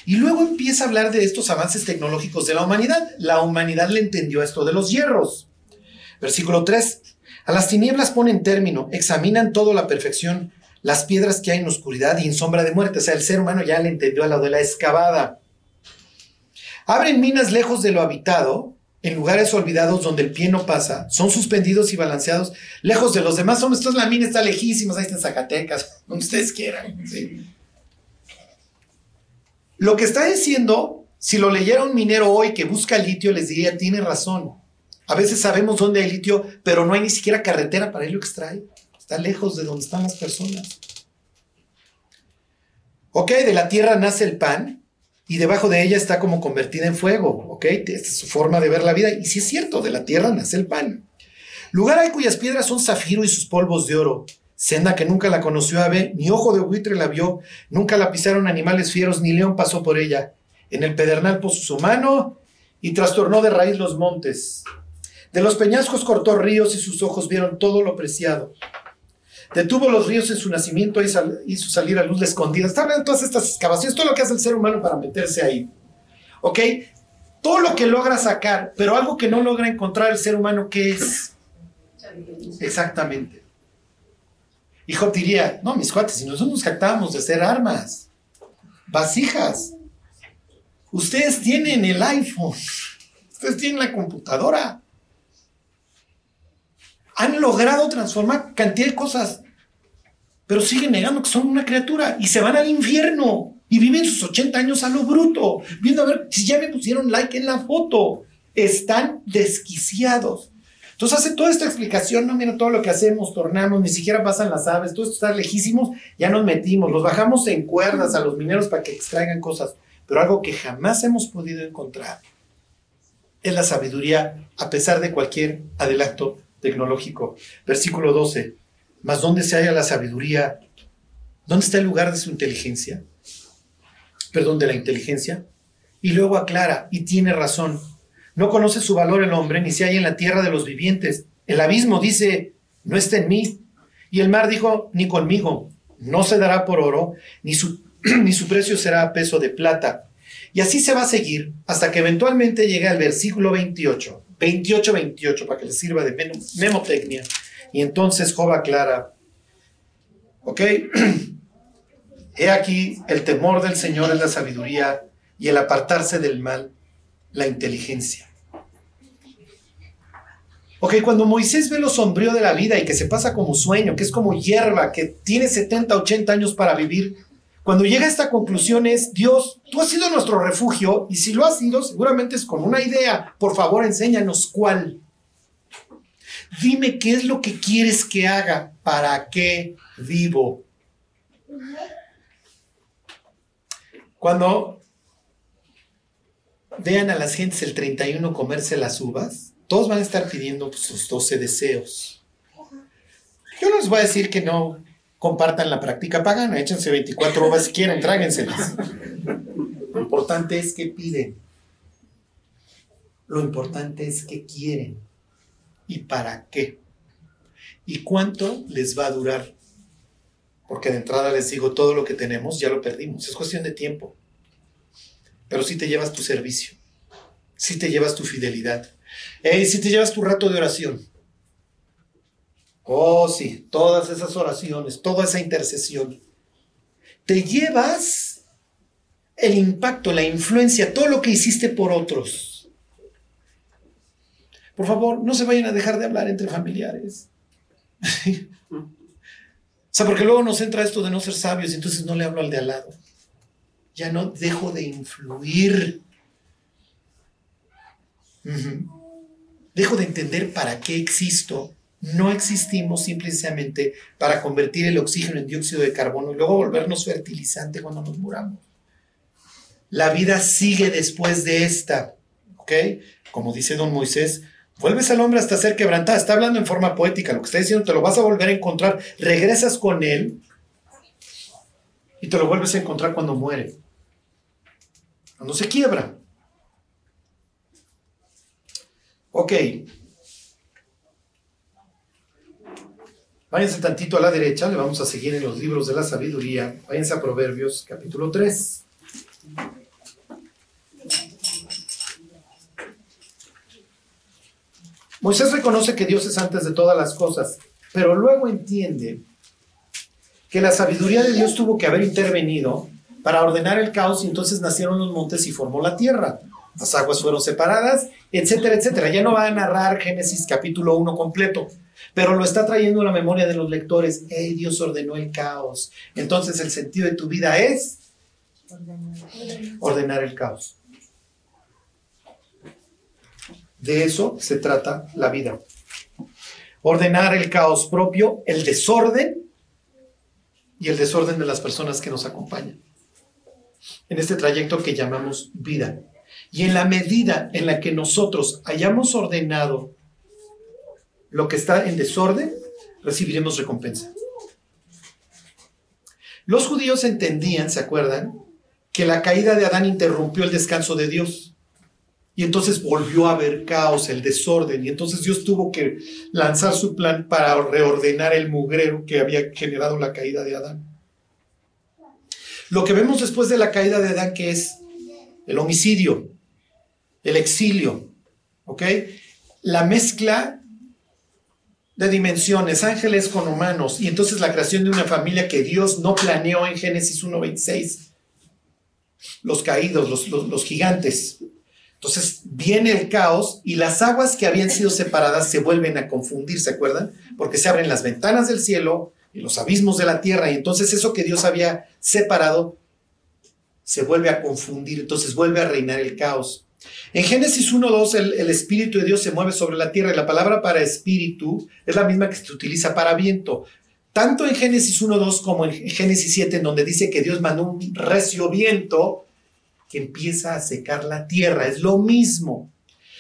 Y luego empieza a hablar de estos avances tecnológicos de la humanidad. La humanidad le entendió esto de los hierros. Versículo 3, a las tinieblas ponen término, examinan todo la perfección, las piedras que hay en oscuridad y en sombra de muerte. O sea, el ser humano ya le entendió a lo de la excavada. Abren minas lejos de lo habitado, en lugares olvidados donde el pie no pasa, son suspendidos y balanceados lejos de los demás hombres. Entonces la mina está lejísima, ahí está en Zacatecas, donde ustedes quieran. ¿sí? Lo que está diciendo, si lo leyera un minero hoy que busca litio, les diría, tiene razón. A veces sabemos dónde hay litio, pero no hay ni siquiera carretera para irlo a extraer. Está lejos de donde están las personas. Ok, de la tierra nace el pan y debajo de ella está como convertida en fuego. Ok, esta es su forma de ver la vida. Y sí es cierto, de la tierra nace el pan. Lugar hay cuyas piedras son zafiro y sus polvos de oro. Senda que nunca la conoció ave, ni ojo de buitre la vio, nunca la pisaron animales fieros, ni león pasó por ella. En el pedernal puso su mano y trastornó de raíz los montes. De los peñascos cortó ríos y sus ojos vieron todo lo preciado. Detuvo los ríos en su nacimiento y sal- hizo salir a luz la escondida. Está hablando de todas estas excavaciones, todo lo que hace el ser humano para meterse ahí. ¿Ok? Todo lo que logra sacar, pero algo que no logra encontrar el ser humano, ¿qué es? Exactamente. Y diría, no, mis cuates, si nosotros nos jactábamos de hacer armas, vasijas, ustedes tienen el iPhone, ustedes tienen la computadora, han logrado transformar cantidad de cosas, pero siguen negando que son una criatura y se van al infierno y viven sus 80 años a lo bruto, viendo a ver si ya me pusieron like en la foto. Están desquiciados. Entonces hace toda esta explicación, no mira todo lo que hacemos, tornamos, ni siquiera pasan las aves, todo esto está lejísimos, ya nos metimos, los bajamos en cuerdas a los mineros para que extraigan cosas, pero algo que jamás hemos podido encontrar es la sabiduría a pesar de cualquier adelanto tecnológico. Versículo 12, mas ¿dónde se halla la sabiduría? ¿Dónde está el lugar de su inteligencia? Perdón, de la inteligencia. Y luego aclara, y tiene razón, no conoce su valor el hombre, ni se halla en la tierra de los vivientes. El abismo dice, no está en mí. Y el mar dijo, ni conmigo. No se dará por oro, ni su, ni su precio será a peso de plata. Y así se va a seguir hasta que eventualmente llegue al versículo 28. 28, 28, para que les sirva de memo- memotecnia. Y entonces Job aclara, ¿ok? He aquí, el temor del Señor es la sabiduría y el apartarse del mal, la inteligencia. Ok, cuando Moisés ve lo sombrío de la vida y que se pasa como sueño, que es como hierba, que tiene 70, 80 años para vivir, cuando llega a esta conclusión es, Dios, tú has sido nuestro refugio y si lo has sido, seguramente es con una idea. Por favor, enséñanos cuál. Dime qué es lo que quieres que haga, para qué vivo. Cuando vean a las gentes el 31 comerse las uvas, todos van a estar pidiendo pues, sus 12 deseos. Yo no les voy a decir que no compartan la práctica pagana, échense 24 uvas si quieren, tráguenselas. Lo importante es que piden. Lo importante es que quieren. ¿Y para qué? ¿Y cuánto les va a durar? Porque de entrada les digo, todo lo que tenemos ya lo perdimos. Es cuestión de tiempo. Pero si te llevas tu servicio. Si te llevas tu fidelidad. Y si te llevas tu rato de oración. Oh, sí, todas esas oraciones, toda esa intercesión. Te llevas el impacto, la influencia, todo lo que hiciste por otros. Por favor, no se vayan a dejar de hablar entre familiares. o sea, porque luego nos entra esto de no ser sabios y entonces no le hablo al de al lado. Ya no dejo de influir. Dejo de entender para qué existo no existimos simplemente para convertir el oxígeno en dióxido de carbono y luego volvernos fertilizante cuando nos muramos. La vida sigue después de esta, ¿ok? Como dice don Moisés, vuelves al hombre hasta ser quebrantada. Está hablando en forma poética, lo que está diciendo, te lo vas a volver a encontrar. Regresas con él y te lo vuelves a encontrar cuando muere, cuando se quiebra. Ok, Váyanse tantito a la derecha, le vamos a seguir en los libros de la sabiduría. Váyanse a Proverbios capítulo 3. Moisés reconoce que Dios es antes de todas las cosas, pero luego entiende que la sabiduría de Dios tuvo que haber intervenido para ordenar el caos y entonces nacieron los montes y formó la tierra. Las aguas fueron separadas, etcétera, etcétera. Ya no va a narrar Génesis capítulo 1 completo, pero lo está trayendo a la memoria de los lectores. Hey, Dios ordenó el caos. Entonces el sentido de tu vida es ordenar el caos. De eso se trata la vida. Ordenar el caos propio, el desorden y el desorden de las personas que nos acompañan. En este trayecto que llamamos vida. Y en la medida en la que nosotros hayamos ordenado lo que está en desorden, recibiremos recompensa. Los judíos entendían, ¿se acuerdan? Que la caída de Adán interrumpió el descanso de Dios. Y entonces volvió a haber caos, el desorden. Y entonces Dios tuvo que lanzar su plan para reordenar el mugrero que había generado la caída de Adán. Lo que vemos después de la caída de Adán, que es el homicidio, el exilio, ¿ok? La mezcla de dimensiones, ángeles con humanos, y entonces la creación de una familia que Dios no planeó en Génesis 1.26. Los caídos, los, los, gigantes. Entonces viene el caos y las aguas que habían sido separadas se vuelven a confundir, ¿se acuerdan? Porque se abren las ventanas del cielo y los abismos de la tierra y entonces eso que Dios había separado se vuelve a confundir, entonces vuelve a reinar el caos. En Génesis 1.2 el, el Espíritu de Dios se mueve sobre la tierra y la palabra para espíritu es la misma que se utiliza para viento. Tanto en Génesis 1.2 como en Génesis 7, en donde dice que Dios mandó un recio viento que empieza a secar la tierra. Es lo mismo.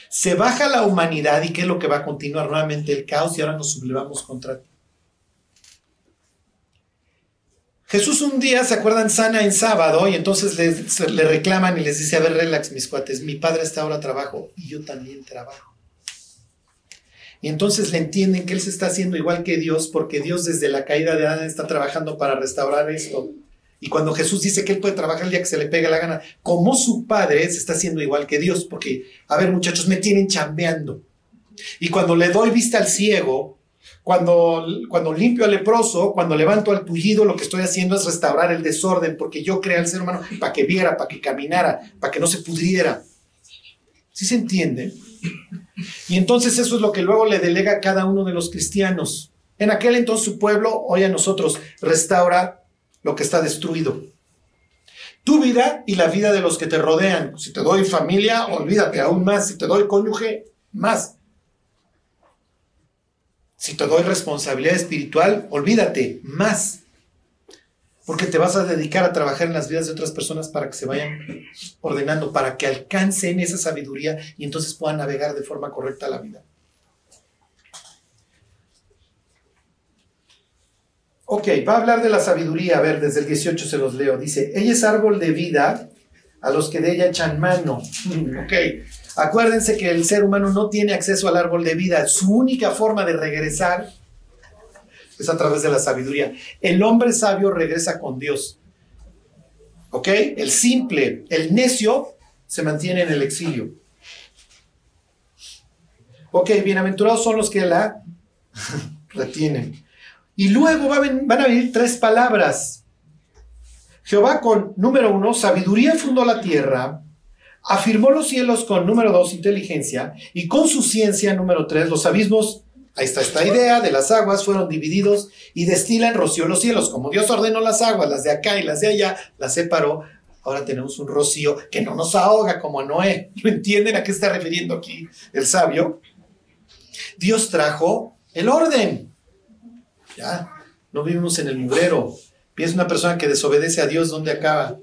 Se baja la humanidad y ¿qué es lo que va a continuar? Nuevamente el caos y ahora nos sublevamos contra Jesús un día, ¿se acuerdan? Sana en sábado y entonces le, reclaman y les dice, a ver, relax mis cuates, mi padre está ahora a trabajo y yo también trabajo. Y entonces le entienden que él se está haciendo igual que Dios porque Dios desde la caída de Adán está trabajando para restaurar esto. Y cuando Jesús dice que él puede trabajar el día que se le pegue la gana, como su padre se está haciendo igual que Dios, porque, a ver muchachos, me tienen chambeando. Y cuando le doy vista al ciego, cuando, cuando limpio al leproso, cuando levanto al tullido, lo que estoy haciendo es restaurar el desorden, porque yo creé al ser humano para que viera, para que caminara, para que no se pudriera. ¿Sí se entiende? Y entonces eso es lo que luego le delega a cada uno de los cristianos. En aquel entonces su pueblo, hoy a nosotros, restaura lo que está destruido. Tu vida y la vida de los que te rodean. Si te doy familia, olvídate aún más. Si te doy cónyuge, más. Si te doy responsabilidad espiritual, olvídate más. Porque te vas a dedicar a trabajar en las vidas de otras personas para que se vayan ordenando, para que alcancen esa sabiduría y entonces puedan navegar de forma correcta la vida. Ok, va a hablar de la sabiduría. A ver, desde el 18 se los leo. Dice, ella es árbol de vida a los que de ella echan mano. ok, acuérdense que el ser humano no tiene acceso al árbol de vida. Su única forma de regresar es a través de la sabiduría. El hombre sabio regresa con Dios. ¿Ok? El simple, el necio, se mantiene en el exilio. Ok, bienaventurados son los que la retienen. Y luego van a venir tres palabras. Jehová con número uno, sabiduría fundó la tierra, afirmó los cielos con número dos, inteligencia, y con su ciencia, número tres, los abismos, ahí está esta idea de las aguas, fueron divididos y destilan rocío los cielos. Como Dios ordenó las aguas, las de acá y las de allá, las separó. Ahora tenemos un rocío que no nos ahoga como a Noé. ¿Lo entienden a qué está refiriendo aquí el sabio? Dios trajo el orden. Ya, no vivimos en el mugrero. Piensa una persona que desobedece a Dios, ¿dónde acaba?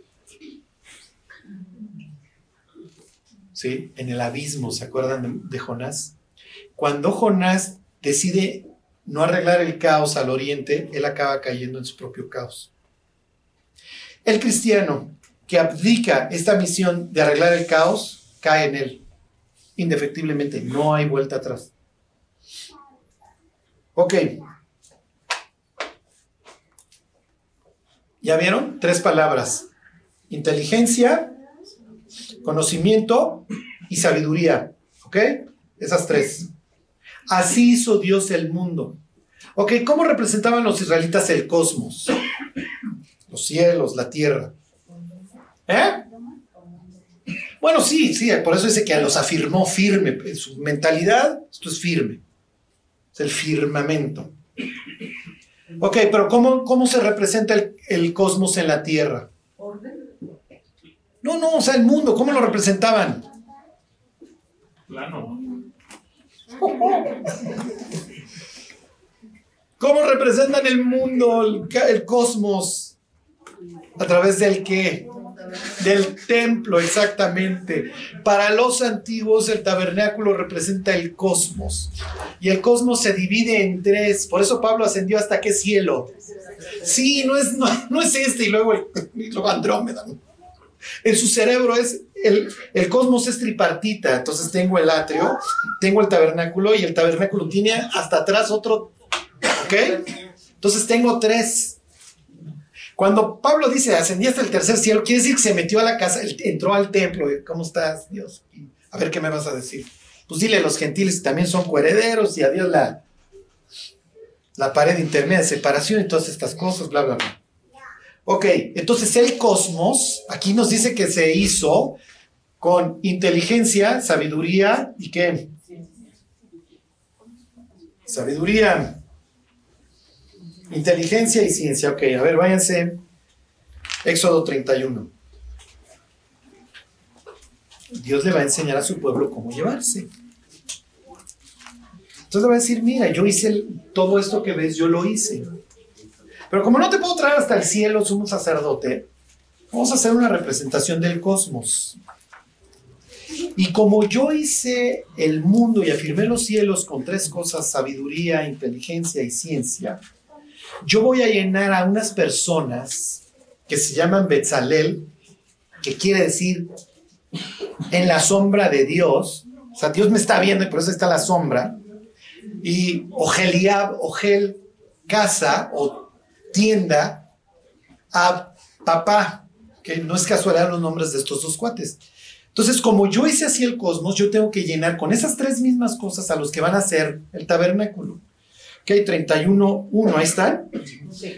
¿Sí? En el abismo, ¿se acuerdan de, Jonás? Cuando Jonás decide no arreglar el caos al oriente, él acaba cayendo en su propio caos. El cristiano que abdica esta misión de arreglar el caos, cae en él. Indefectiblemente, no hay vuelta atrás. Ok, ¿Ya vieron? Tres palabras. Inteligencia, conocimiento y sabiduría. ¿Ok? Esas tres. Así hizo Dios el mundo. Ok, ¿cómo representaban los israelitas el cosmos? Los cielos, la tierra. ¿Eh? Bueno, sí, sí, por eso dice que los afirmó firme. En su mentalidad, esto es firme. Es el firmamento. Ok, pero ¿cómo, cómo se representa el, cosmos en la Tierra? No, no, o sea, el mundo, ¿cómo lo representaban? Plano. ¿Cómo representan el mundo, el, el cosmos? ¿A través del qué? Del templo, exactamente. Para los antiguos el tabernáculo representa el cosmos. Y el cosmos se divide en tres. Por eso Pablo ascendió hasta qué cielo. Sí, no es, no, es este y luego, el, luego Andrómeda. En su cerebro es el, el, cosmos es tripartita. Entonces tengo el atrio, tengo el tabernáculo y el tabernáculo tiene hasta atrás otro. ¿Ok? Entonces tengo tres. Cuando Pablo dice ascendí hasta el tercer cielo, quiere decir que se metió a la casa, entró al templo. ¿Cómo estás, Dios? A ver qué me vas a decir. Pues dile, los gentiles también son coherederos y a Dios la, la pared intermedia de separación y todas estas cosas, bla, bla, bla. Ok, entonces el cosmos, aquí nos dice que se hizo con inteligencia, sabiduría y qué? Sabiduría, Inteligencia y ciencia. Ok, a ver, váyanse. Éxodo 31. Dios le va a enseñar a su pueblo cómo llevarse. Entonces va a decir, mira, yo hice todo esto que ves, yo lo hice. Pero como no te puedo traer hasta el cielo, sumo sacerdote, vamos a hacer una representación del cosmos. Y como yo hice el mundo y afirmé los cielos con tres cosas, sabiduría, inteligencia y ciencia, yo voy a llenar a unas personas que se llaman Betzalel, que quiere decir en la sombra de Dios. O sea, Dios me está viendo y por eso está la sombra. Y Ogeliab, Ogel, casa o tienda a papá, que no es casualidad los nombres de estos dos cuates. Entonces, como yo hice así el cosmos, yo tengo que llenar con esas tres mismas cosas a los que van a hacer el tabernáculo. Ok, 31, 1, ahí están.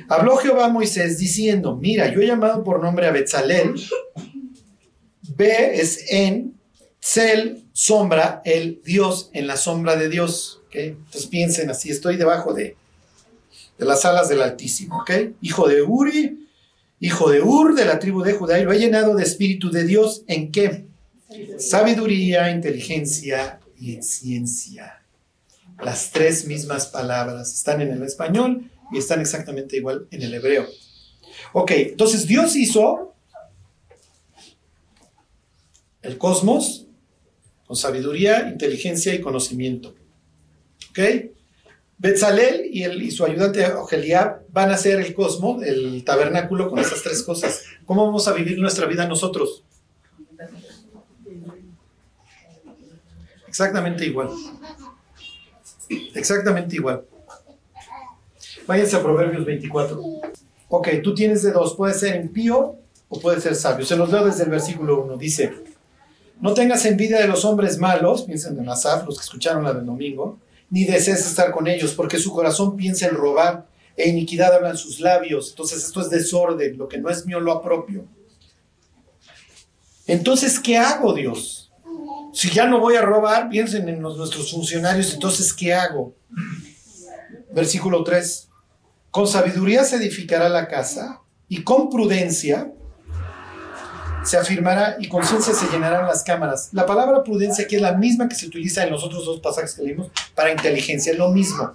Habló Jehová a Moisés diciendo, mira, yo he llamado por nombre a Betzalel, B es en, Cel, sombra, el Dios en la sombra de Dios. ¿okay? Entonces piensen así, estoy debajo de, de las alas del Altísimo. ¿ok? Hijo de Uri, hijo de Ur, de la tribu de Judá, y lo he llenado de espíritu de Dios. ¿En qué? Sabiduría, inteligencia y ciencia las tres mismas palabras. Están en el español y están exactamente igual en el hebreo. Ok, entonces Dios hizo el cosmos con sabiduría, inteligencia y conocimiento. ¿Ok? Betzalel y, el, y su ayudante Ogeliab van a hacer el cosmos, el tabernáculo con esas tres cosas. ¿Cómo vamos a vivir nuestra vida nosotros? Exactamente igual. Exactamente igual. Váyanse a Proverbios 24. Ok, tú tienes de dos, puede ser impío o puede ser sabio. Se los leo desde el versículo 1. Dice, no tengas envidia de los hombres malos, piensen en Asaf, los que escucharon la del domingo, ni desees estar con ellos, porque su corazón piensa en robar e iniquidad hablan sus labios. Entonces esto es desorden, lo que no es mío lo apropio. Entonces, ¿qué hago, Dios? Si ya no voy a robar, piensen en los, nuestros funcionarios, entonces, ¿qué hago? Versículo 3. Con sabiduría se edificará la casa y con prudencia se afirmará y con ciencia se llenarán las cámaras. La palabra prudencia aquí es la misma que se utiliza en los otros dos pasajes que leímos para inteligencia, es lo mismo.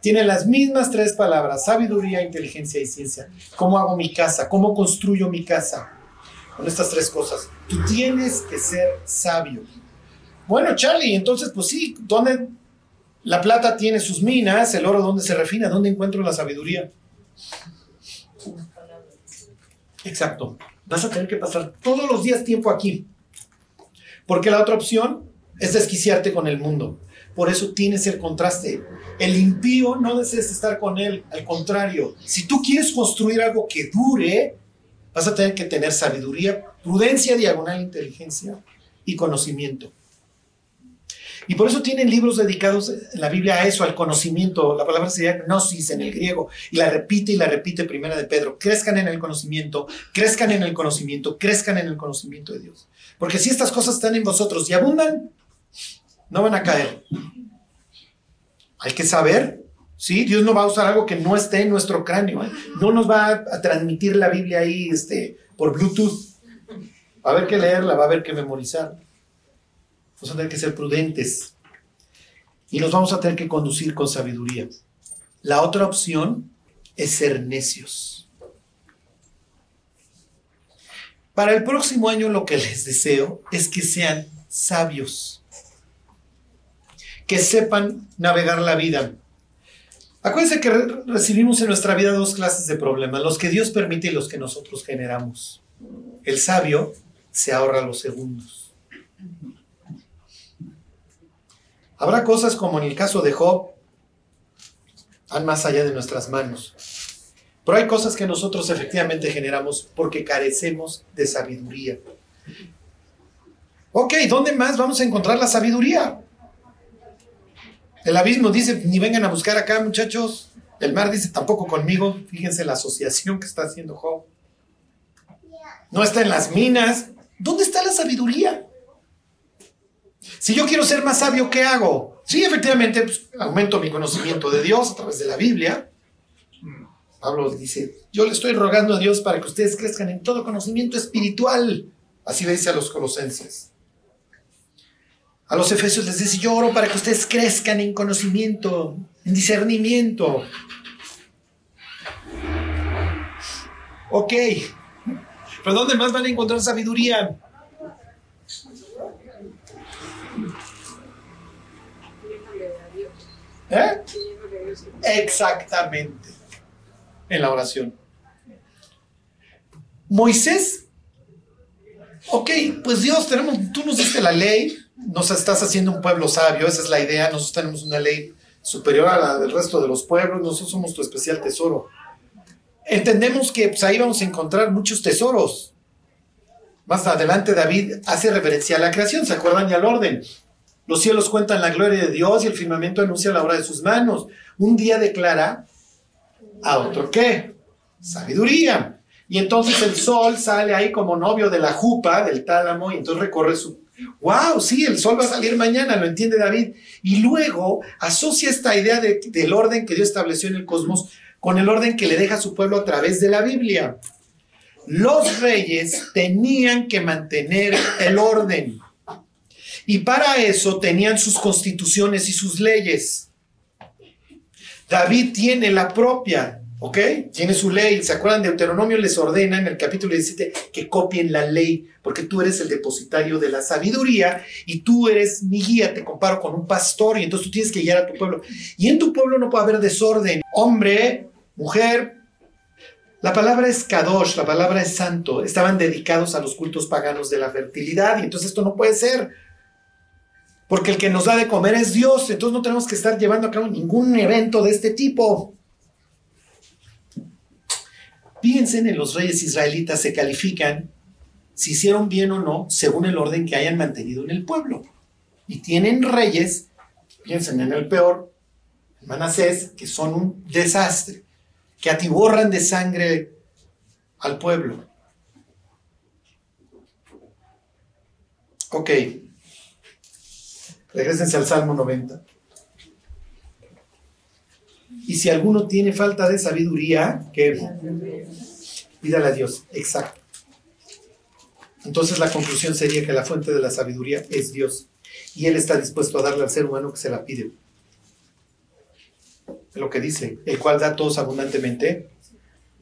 Tiene las mismas tres palabras, sabiduría, inteligencia y ciencia. ¿Cómo hago mi casa? ¿Cómo construyo mi casa? Con estas tres cosas. Tú tienes que ser sabio. Bueno, Charlie, entonces, pues sí, ¿dónde la plata tiene sus minas? ¿El oro dónde se refina? ¿Dónde encuentro la sabiduría? Exacto. Vas a tener que pasar todos los días tiempo aquí. Porque la otra opción es desquiciarte con el mundo. Por eso tienes el contraste. El impío no desees estar con él. Al contrario, si tú quieres construir algo que dure, vas a tener que tener sabiduría, prudencia, diagonal, inteligencia y conocimiento. Y por eso tienen libros dedicados en la Biblia a eso, al conocimiento. La palabra sería gnosis en el griego. Y la repite y la repite primera de Pedro. Crezcan en el conocimiento, crezcan en el conocimiento, crezcan en el conocimiento de Dios. Porque si estas cosas están en vosotros y abundan, no van a caer. Hay que saber, ¿sí? Dios no va a usar algo que no esté en nuestro cráneo. ¿eh? No nos va a, transmitir la Biblia ahí este, por Bluetooth. Va a haber que leerla, va a haber que memorizar. Vamos a tener que ser prudentes y nos vamos a tener que conducir con sabiduría. La otra opción es ser necios. Para el próximo año lo que les deseo es que sean sabios, que sepan navegar la vida. Acuérdense que recibimos en nuestra vida dos clases de problemas, los que Dios permite y los que nosotros generamos. El sabio se ahorra los segundos. Habrá cosas como en el caso de Job, van más allá de nuestras manos. Pero hay cosas que nosotros efectivamente generamos porque carecemos de sabiduría. Ok, ¿dónde más vamos a encontrar la sabiduría? El abismo dice, ni vengan a buscar acá muchachos. El mar dice, tampoco conmigo. Fíjense la asociación que está haciendo Job. No está en las minas. ¿Dónde está la sabiduría? Si yo quiero ser más sabio, ¿qué hago? Sí, efectivamente, pues, aumento mi conocimiento de Dios a través de la Biblia. Pablo dice, yo le estoy rogando a Dios para que ustedes crezcan en todo conocimiento espiritual. Así le dice a los colosenses. A los efesios les dice, yo oro para que ustedes crezcan en conocimiento, en discernimiento. Ok, pero ¿dónde más van a encontrar sabiduría? ¿Eh? Exactamente. En la oración. Moisés. Ok, pues Dios, tenemos, tú nos diste la ley, nos estás haciendo un pueblo sabio, esa es la idea, nosotros tenemos una ley superior a la del resto de los pueblos, nosotros somos tu especial tesoro. Entendemos que pues, ahí vamos a encontrar muchos tesoros. Más adelante David hace referencia a la creación, ¿se acuerdan? Y al orden. Los cielos cuentan la gloria de Dios y el firmamento anuncia la obra de sus manos. Un día declara a otro qué? Sabiduría. Y entonces el sol sale ahí como novio de la jupa, del tálamo, y entonces recorre su... ¡Wow! Sí, el sol va a salir mañana, lo entiende David. Y luego asocia esta idea del orden que Dios estableció en el cosmos con el orden que le deja a su pueblo a través de la Biblia. Los reyes tenían que mantener el orden. Y para eso tenían sus constituciones y sus leyes. David tiene la propia, ¿Ok? Tiene su ley. ¿Se acuerdan? Deuteronomio les ordena en el capítulo 17 que copien la ley, porque tú eres el depositario de la sabiduría y tú eres mi guía. Te comparo con un pastor y entonces tú tienes que guiar a tu pueblo. Y en tu pueblo no puede haber desorden. Hombre, mujer. La palabra es kadosh, la palabra es santo. Estaban dedicados a los cultos paganos de la fertilidad y entonces esto no puede ser. Porque el que nos da de comer es Dios, entonces no tenemos que estar llevando a cabo ningún evento de este tipo. Piensen en los reyes israelitas, se califican si hicieron bien o no según el orden que hayan mantenido en el pueblo. Y tienen reyes, piensen en el peor, Manasés, que son un desastre, que atiborran de sangre al pueblo. Ok, regresense al Salmo 90. Y si alguno tiene falta de sabiduría, que pídale a Dios. Exacto. Entonces la conclusión sería que la fuente de la sabiduría es Dios. Y Él está dispuesto a darle al ser humano que se la pide. Lo que dice, el cual da a todos abundantemente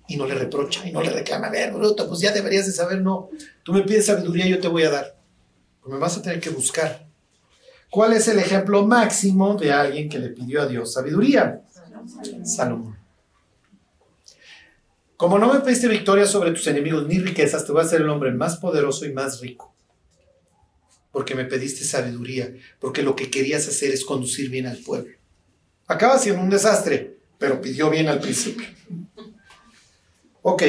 y no le reprocha y no le reclama, a ver, bruto, pues ya deberías de saber, no, tú me pides sabiduría, yo te voy a dar. Pero me vas a tener que buscar. ¿Cuál es el ejemplo máximo de alguien que le pidió a Dios sabiduría? Salomón. Como no me pediste victoria sobre tus enemigos ni riquezas, te voy a hacer el hombre más poderoso y más rico. Porque me pediste sabiduría, porque lo que querías hacer es conducir bien al pueblo. Acaba siendo un desastre, pero pidió bien al principio. Ok.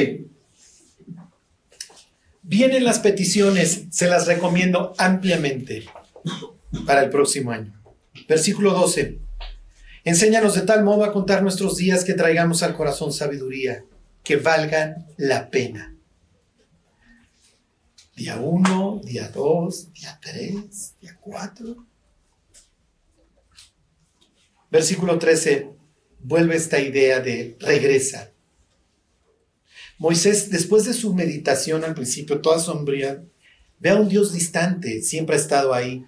Vienen las peticiones, se las recomiendo ampliamente para el próximo año. Versículo 12. Enséñanos de tal modo a contar nuestros días que traigamos al corazón sabiduría, que valgan la pena. Día 1, día 2, día 3, día 4. Versículo 13. Vuelve esta idea de regresa. Moisés, después de su meditación al principio, toda sombría, ve a un Dios distante, siempre ha estado ahí,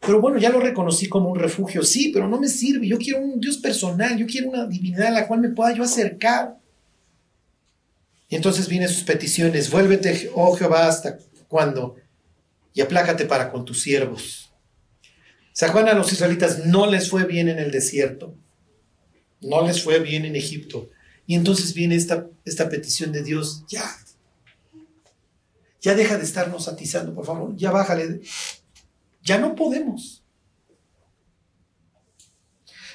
pero bueno, ya lo reconocí como un refugio, sí, pero no me sirve. Yo quiero un Dios personal, yo quiero una divinidad a la cual me pueda yo acercar. Y entonces vienen sus peticiones, vuélvete, oh Jehová, hasta cuándo, y aplácate para con tus siervos. ¿Se acuerdan a los israelitas? No les fue bien en el desierto, no les fue bien en Egipto. Y entonces viene esta, esta petición de Dios, ya, ya deja de estarnos atizando, por favor, ya bájale, ya no podemos.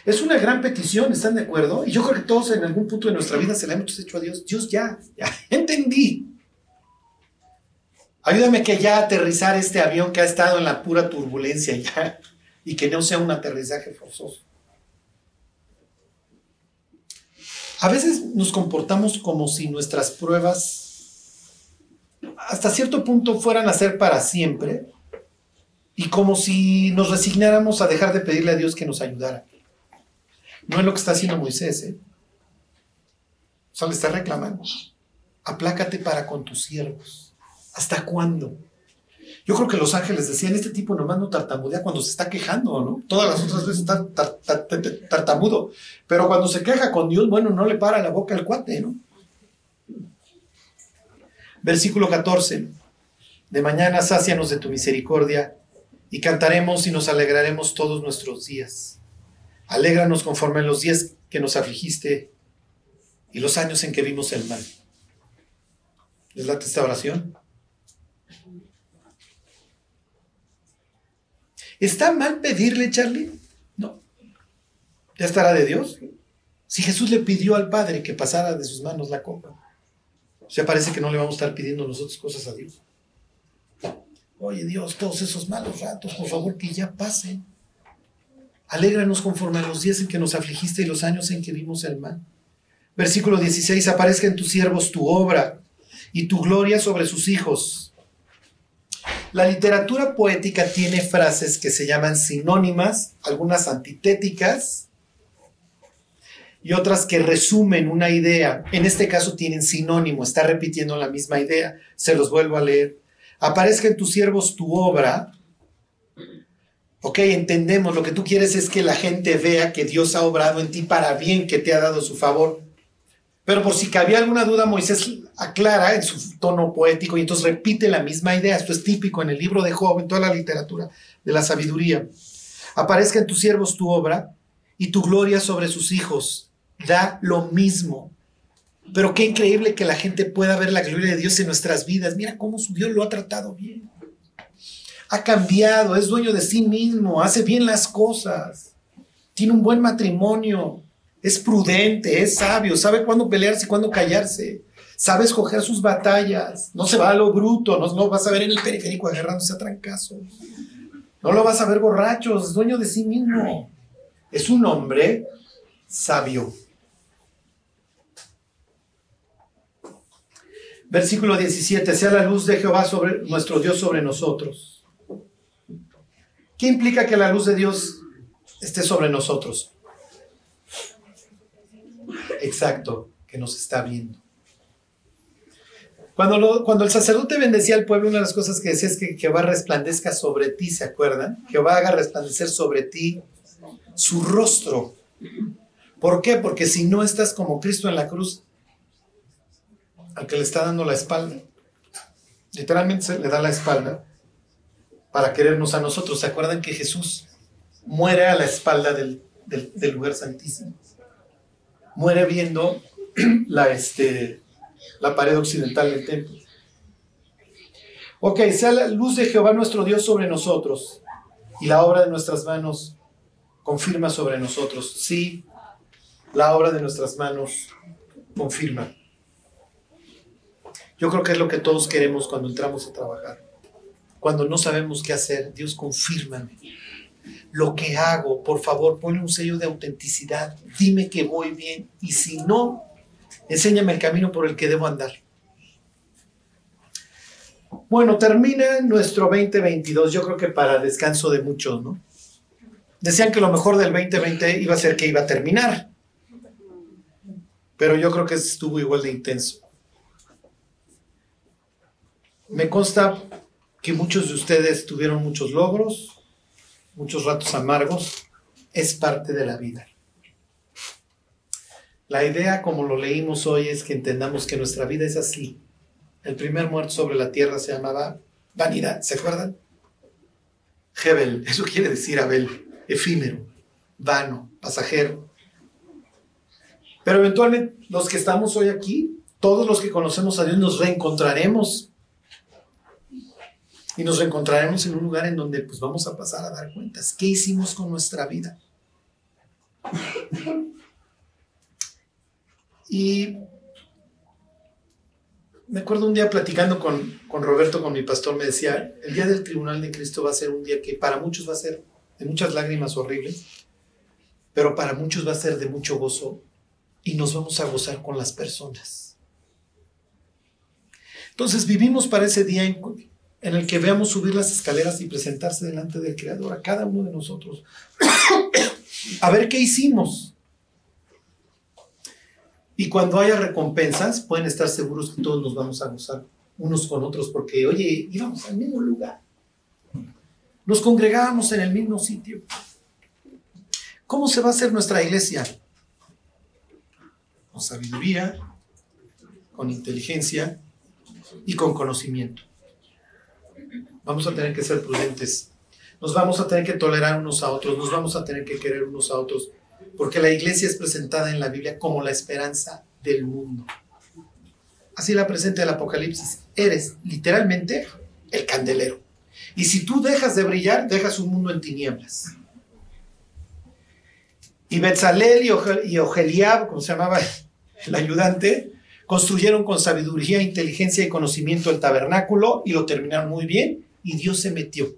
Es una gran petición, ¿están de acuerdo? Y yo creo que todos en algún punto de nuestra vida se la hemos hecho a Dios. Dios ya, ya entendí. Ayúdame que ya aterrizar este avión que ha estado en la pura turbulencia ya y que no sea un aterrizaje forzoso. A veces nos comportamos como si nuestras pruebas hasta cierto punto fueran a ser para siempre y como si nos resignáramos a dejar de pedirle a Dios que nos ayudara. No es lo que está haciendo Moisés, ¿eh? O sea, le está reclamando. Aplácate para con tus siervos. ¿Hasta cuándo? Yo creo que los ángeles decían, este tipo nomás no tartamudea cuando se está quejando, ¿no? Todas las otras veces está tartamudo. Pero cuando se queja con Dios, bueno, no le para la boca al cuate, ¿no? Versículo 14. De mañana sácianos de tu misericordia y cantaremos y nos alegraremos todos nuestros días. Alégranos conforme los días que nos afligiste y los años en que vimos el mal. ¿Es la esta oración? ¿Está mal pedirle, Charlie? No. ¿Ya estará de Dios? Si Jesús le pidió al Padre que pasara de sus manos la copa, o sea, parece que no le vamos a estar pidiendo nosotros cosas a Dios. Oye Dios, todos esos malos ratos, por favor, que ya pasen. Alégranos conforme a los días en que nos afligiste y los años en que vimos el mal. Versículo 16, aparezca en tus siervos tu obra y tu gloria sobre sus hijos. La literatura poética tiene frases que se llaman sinónimas, algunas antitéticas y otras que resumen una idea. En este caso tienen sinónimo, está repitiendo la misma idea. Se los vuelvo a leer aparezca en tus siervos tu obra. Ok, entendemos, lo que tú quieres es que la gente vea que Dios ha obrado en ti para bien, que te ha dado su favor. Pero por si cabía alguna duda, Moisés aclara en su tono poético y entonces repite la misma idea. Esto es típico en el libro de Job, en toda la literatura de la sabiduría. Aparezca en tus siervos tu obra y tu gloria sobre sus hijos. Da lo mismo. Pero qué increíble que la gente pueda ver la gloria de Dios en nuestras vidas. Mira cómo su Dios lo ha tratado bien. Ha cambiado, es dueño de sí mismo, hace bien las cosas. Tiene un buen matrimonio, es prudente, es sabio, sabe cuándo pelearse y cuándo callarse. Sabe escoger sus batallas. No se va a lo bruto, no, no vas a ver en el periférico agarrándose a trancazos. No lo vas a ver borracho, es dueño de sí mismo. Es un hombre sabio. Versículo 17, sea la luz de Jehová sobre nuestro Dios sobre nosotros. ¿Qué implica que la luz de Dios esté sobre nosotros? Exacto, que nos está viendo. Cuando, cuando, el sacerdote bendecía al pueblo, una de las cosas que decía es que Jehová resplandezca sobre ti, ¿se acuerdan? Jehová haga resplandecer sobre ti su rostro. ¿Por qué? Porque si no estás como Cristo en la cruz, al que le está dando la espalda, literalmente se le da la espalda para querernos a nosotros. ¿Se acuerdan que Jesús muere a la espalda del, lugar santísimo? Muere viendo la, este, la pared occidental del templo. Ok, sea la luz de Jehová nuestro Dios sobre nosotros y la obra de nuestras manos confirma sobre nosotros. Sí, la obra de nuestras manos confirma. Yo creo que es lo que todos queremos cuando entramos a trabajar. Cuando no sabemos qué hacer, Dios confirma lo que hago. Por favor, ponle un sello de autenticidad. Dime que voy bien. Y si no, enséñame el camino por el que debo andar. Bueno, termina nuestro 2022, yo creo que para descanso de muchos, ¿no? Decían que lo mejor del 2020 iba a ser que iba a terminar, pero yo creo que estuvo igual de intenso. Me consta que muchos de ustedes tuvieron muchos logros, muchos ratos amargos, es parte de la vida. La idea, como lo leímos hoy, es que entendamos que nuestra vida es así. El primer muerto sobre la tierra se llamaba vanidad, ¿se acuerdan? Hebel, eso quiere decir Abel, efímero, vano, pasajero. Pero eventualmente los que estamos hoy aquí, todos los que conocemos a Dios, nos reencontraremos. Y nos reencontraremos en un lugar en donde pues vamos a pasar a dar cuentas. ¿Qué hicimos con nuestra vida? Y me acuerdo un día platicando con, con, Roberto, con mi pastor, me decía, el día del tribunal de Cristo va a ser un día que para muchos va a ser de muchas lágrimas horribles, pero para muchos va a ser de mucho gozo y nos vamos a gozar con las personas. Entonces vivimos para ese día en, en el que veamos subir las escaleras y presentarse delante del Creador a cada uno de nosotros, a ver qué hicimos y cuando haya recompensas, pueden estar seguros que todos nos vamos a gozar unos con otros, porque, oye, íbamos al mismo lugar. Nos congregábamos en el mismo sitio. ¿Cómo se va a hacer nuestra iglesia? Con sabiduría, con inteligencia y con conocimiento. Vamos a tener que ser prudentes. Nos vamos a tener que tolerar unos a otros. Nos vamos a tener que querer unos a otros porque la iglesia es presentada en la Biblia como la esperanza del mundo. Así la presenta el Apocalipsis. Eres literalmente el candelero. Y si tú dejas de brillar, dejas un mundo en tinieblas. Y Betzalel y Ogeliab, como se llamaba el ayudante, construyeron con sabiduría, inteligencia y conocimiento el tabernáculo y lo terminaron muy bien y Dios se metió.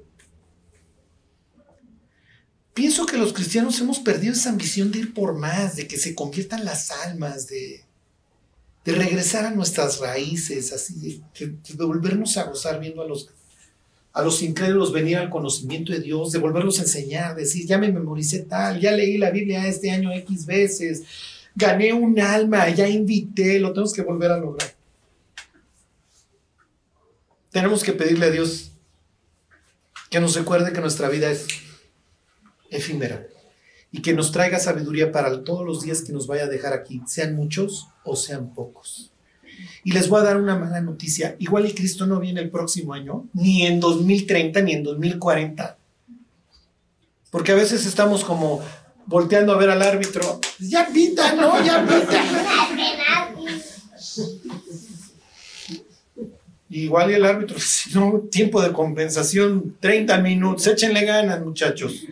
Pienso que los cristianos hemos perdido esa ambición de ir por más, de que se conviertan las almas, de, regresar a nuestras raíces, así, de, volvernos a gozar viendo a los, a los incrédulos venir al conocimiento de Dios, de volverlos a enseñar, decir, ya me memoricé tal, ya leí la Biblia este año X veces, gané un alma, ya invité, lo tenemos que volver a lograr. Tenemos que pedirle a Dios que nos recuerde que nuestra vida es efímera y que nos traiga sabiduría para todos los días que nos vaya a dejar aquí, sean muchos o sean pocos. Y les voy a dar una mala noticia, igual el Cristo no viene el próximo año, ni en 2030, ni en 2040. Porque a veces estamos como volteando a ver al árbitro, ya pita, no, ya pita. Igual y el árbitro, si no, tiempo de compensación, 30 minutos, échenle ganas, muchachos.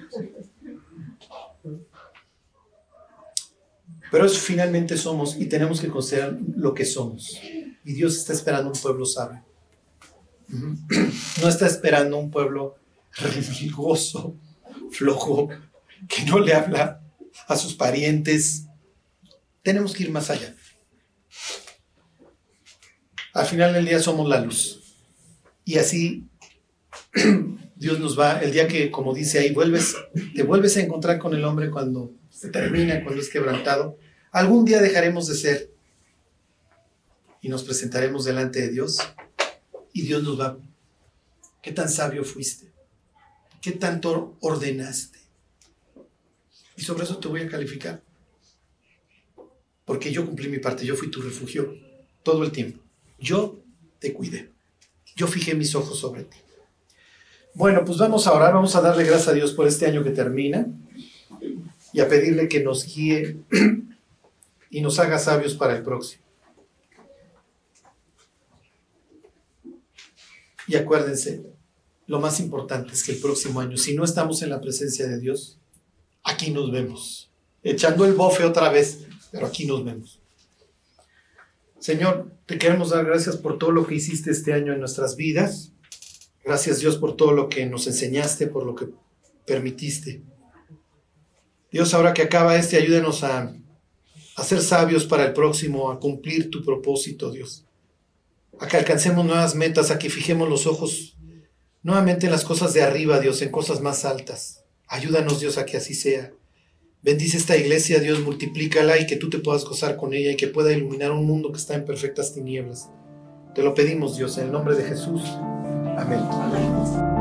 Pero eso finalmente somos y tenemos que considerar lo que somos. Y Dios está esperando un pueblo sabio. No está esperando un pueblo remilgoso, flojo, que no le habla a sus parientes. Tenemos que ir más allá. Al final del día somos la luz. Y así Dios nos va, el día que, como dice ahí, vuelves, te vuelves a encontrar con el hombre cuando se termina, cuando es quebrantado, algún día dejaremos de ser y nos presentaremos delante de Dios y Dios nos va, ¿qué tan sabio fuiste? ¿Qué tanto ordenaste? Y sobre eso te voy a calificar. Porque yo cumplí mi parte, yo fui tu refugio todo el tiempo. Yo te cuidé. Yo fijé mis ojos sobre ti. Bueno, pues vamos a orar, vamos a darle gracias a Dios por este año que termina y a pedirle que nos guíe y nos haga sabios para el próximo. Y acuérdense, lo más importante es que el próximo año, si no estamos en la presencia de Dios, aquí nos vemos. Echando el bofe otra vez, pero aquí nos vemos. Señor, te queremos dar gracias por todo lo que hiciste este año en nuestras vidas. Gracias Dios por todo lo que nos enseñaste, por lo que permitiste. Dios, ahora que acaba este, ayúdenos a, a ser sabios para el próximo, a cumplir tu propósito, Dios. A que alcancemos nuevas metas, a que fijemos los ojos nuevamente en las cosas de arriba, Dios, en cosas más altas. Ayúdanos, Dios, a que así sea. Bendice esta iglesia, Dios, multiplícala y que tú te puedas gozar con ella y que pueda iluminar un mundo que está en perfectas tinieblas. Te lo pedimos, Dios, en el nombre de Jesús. Amén.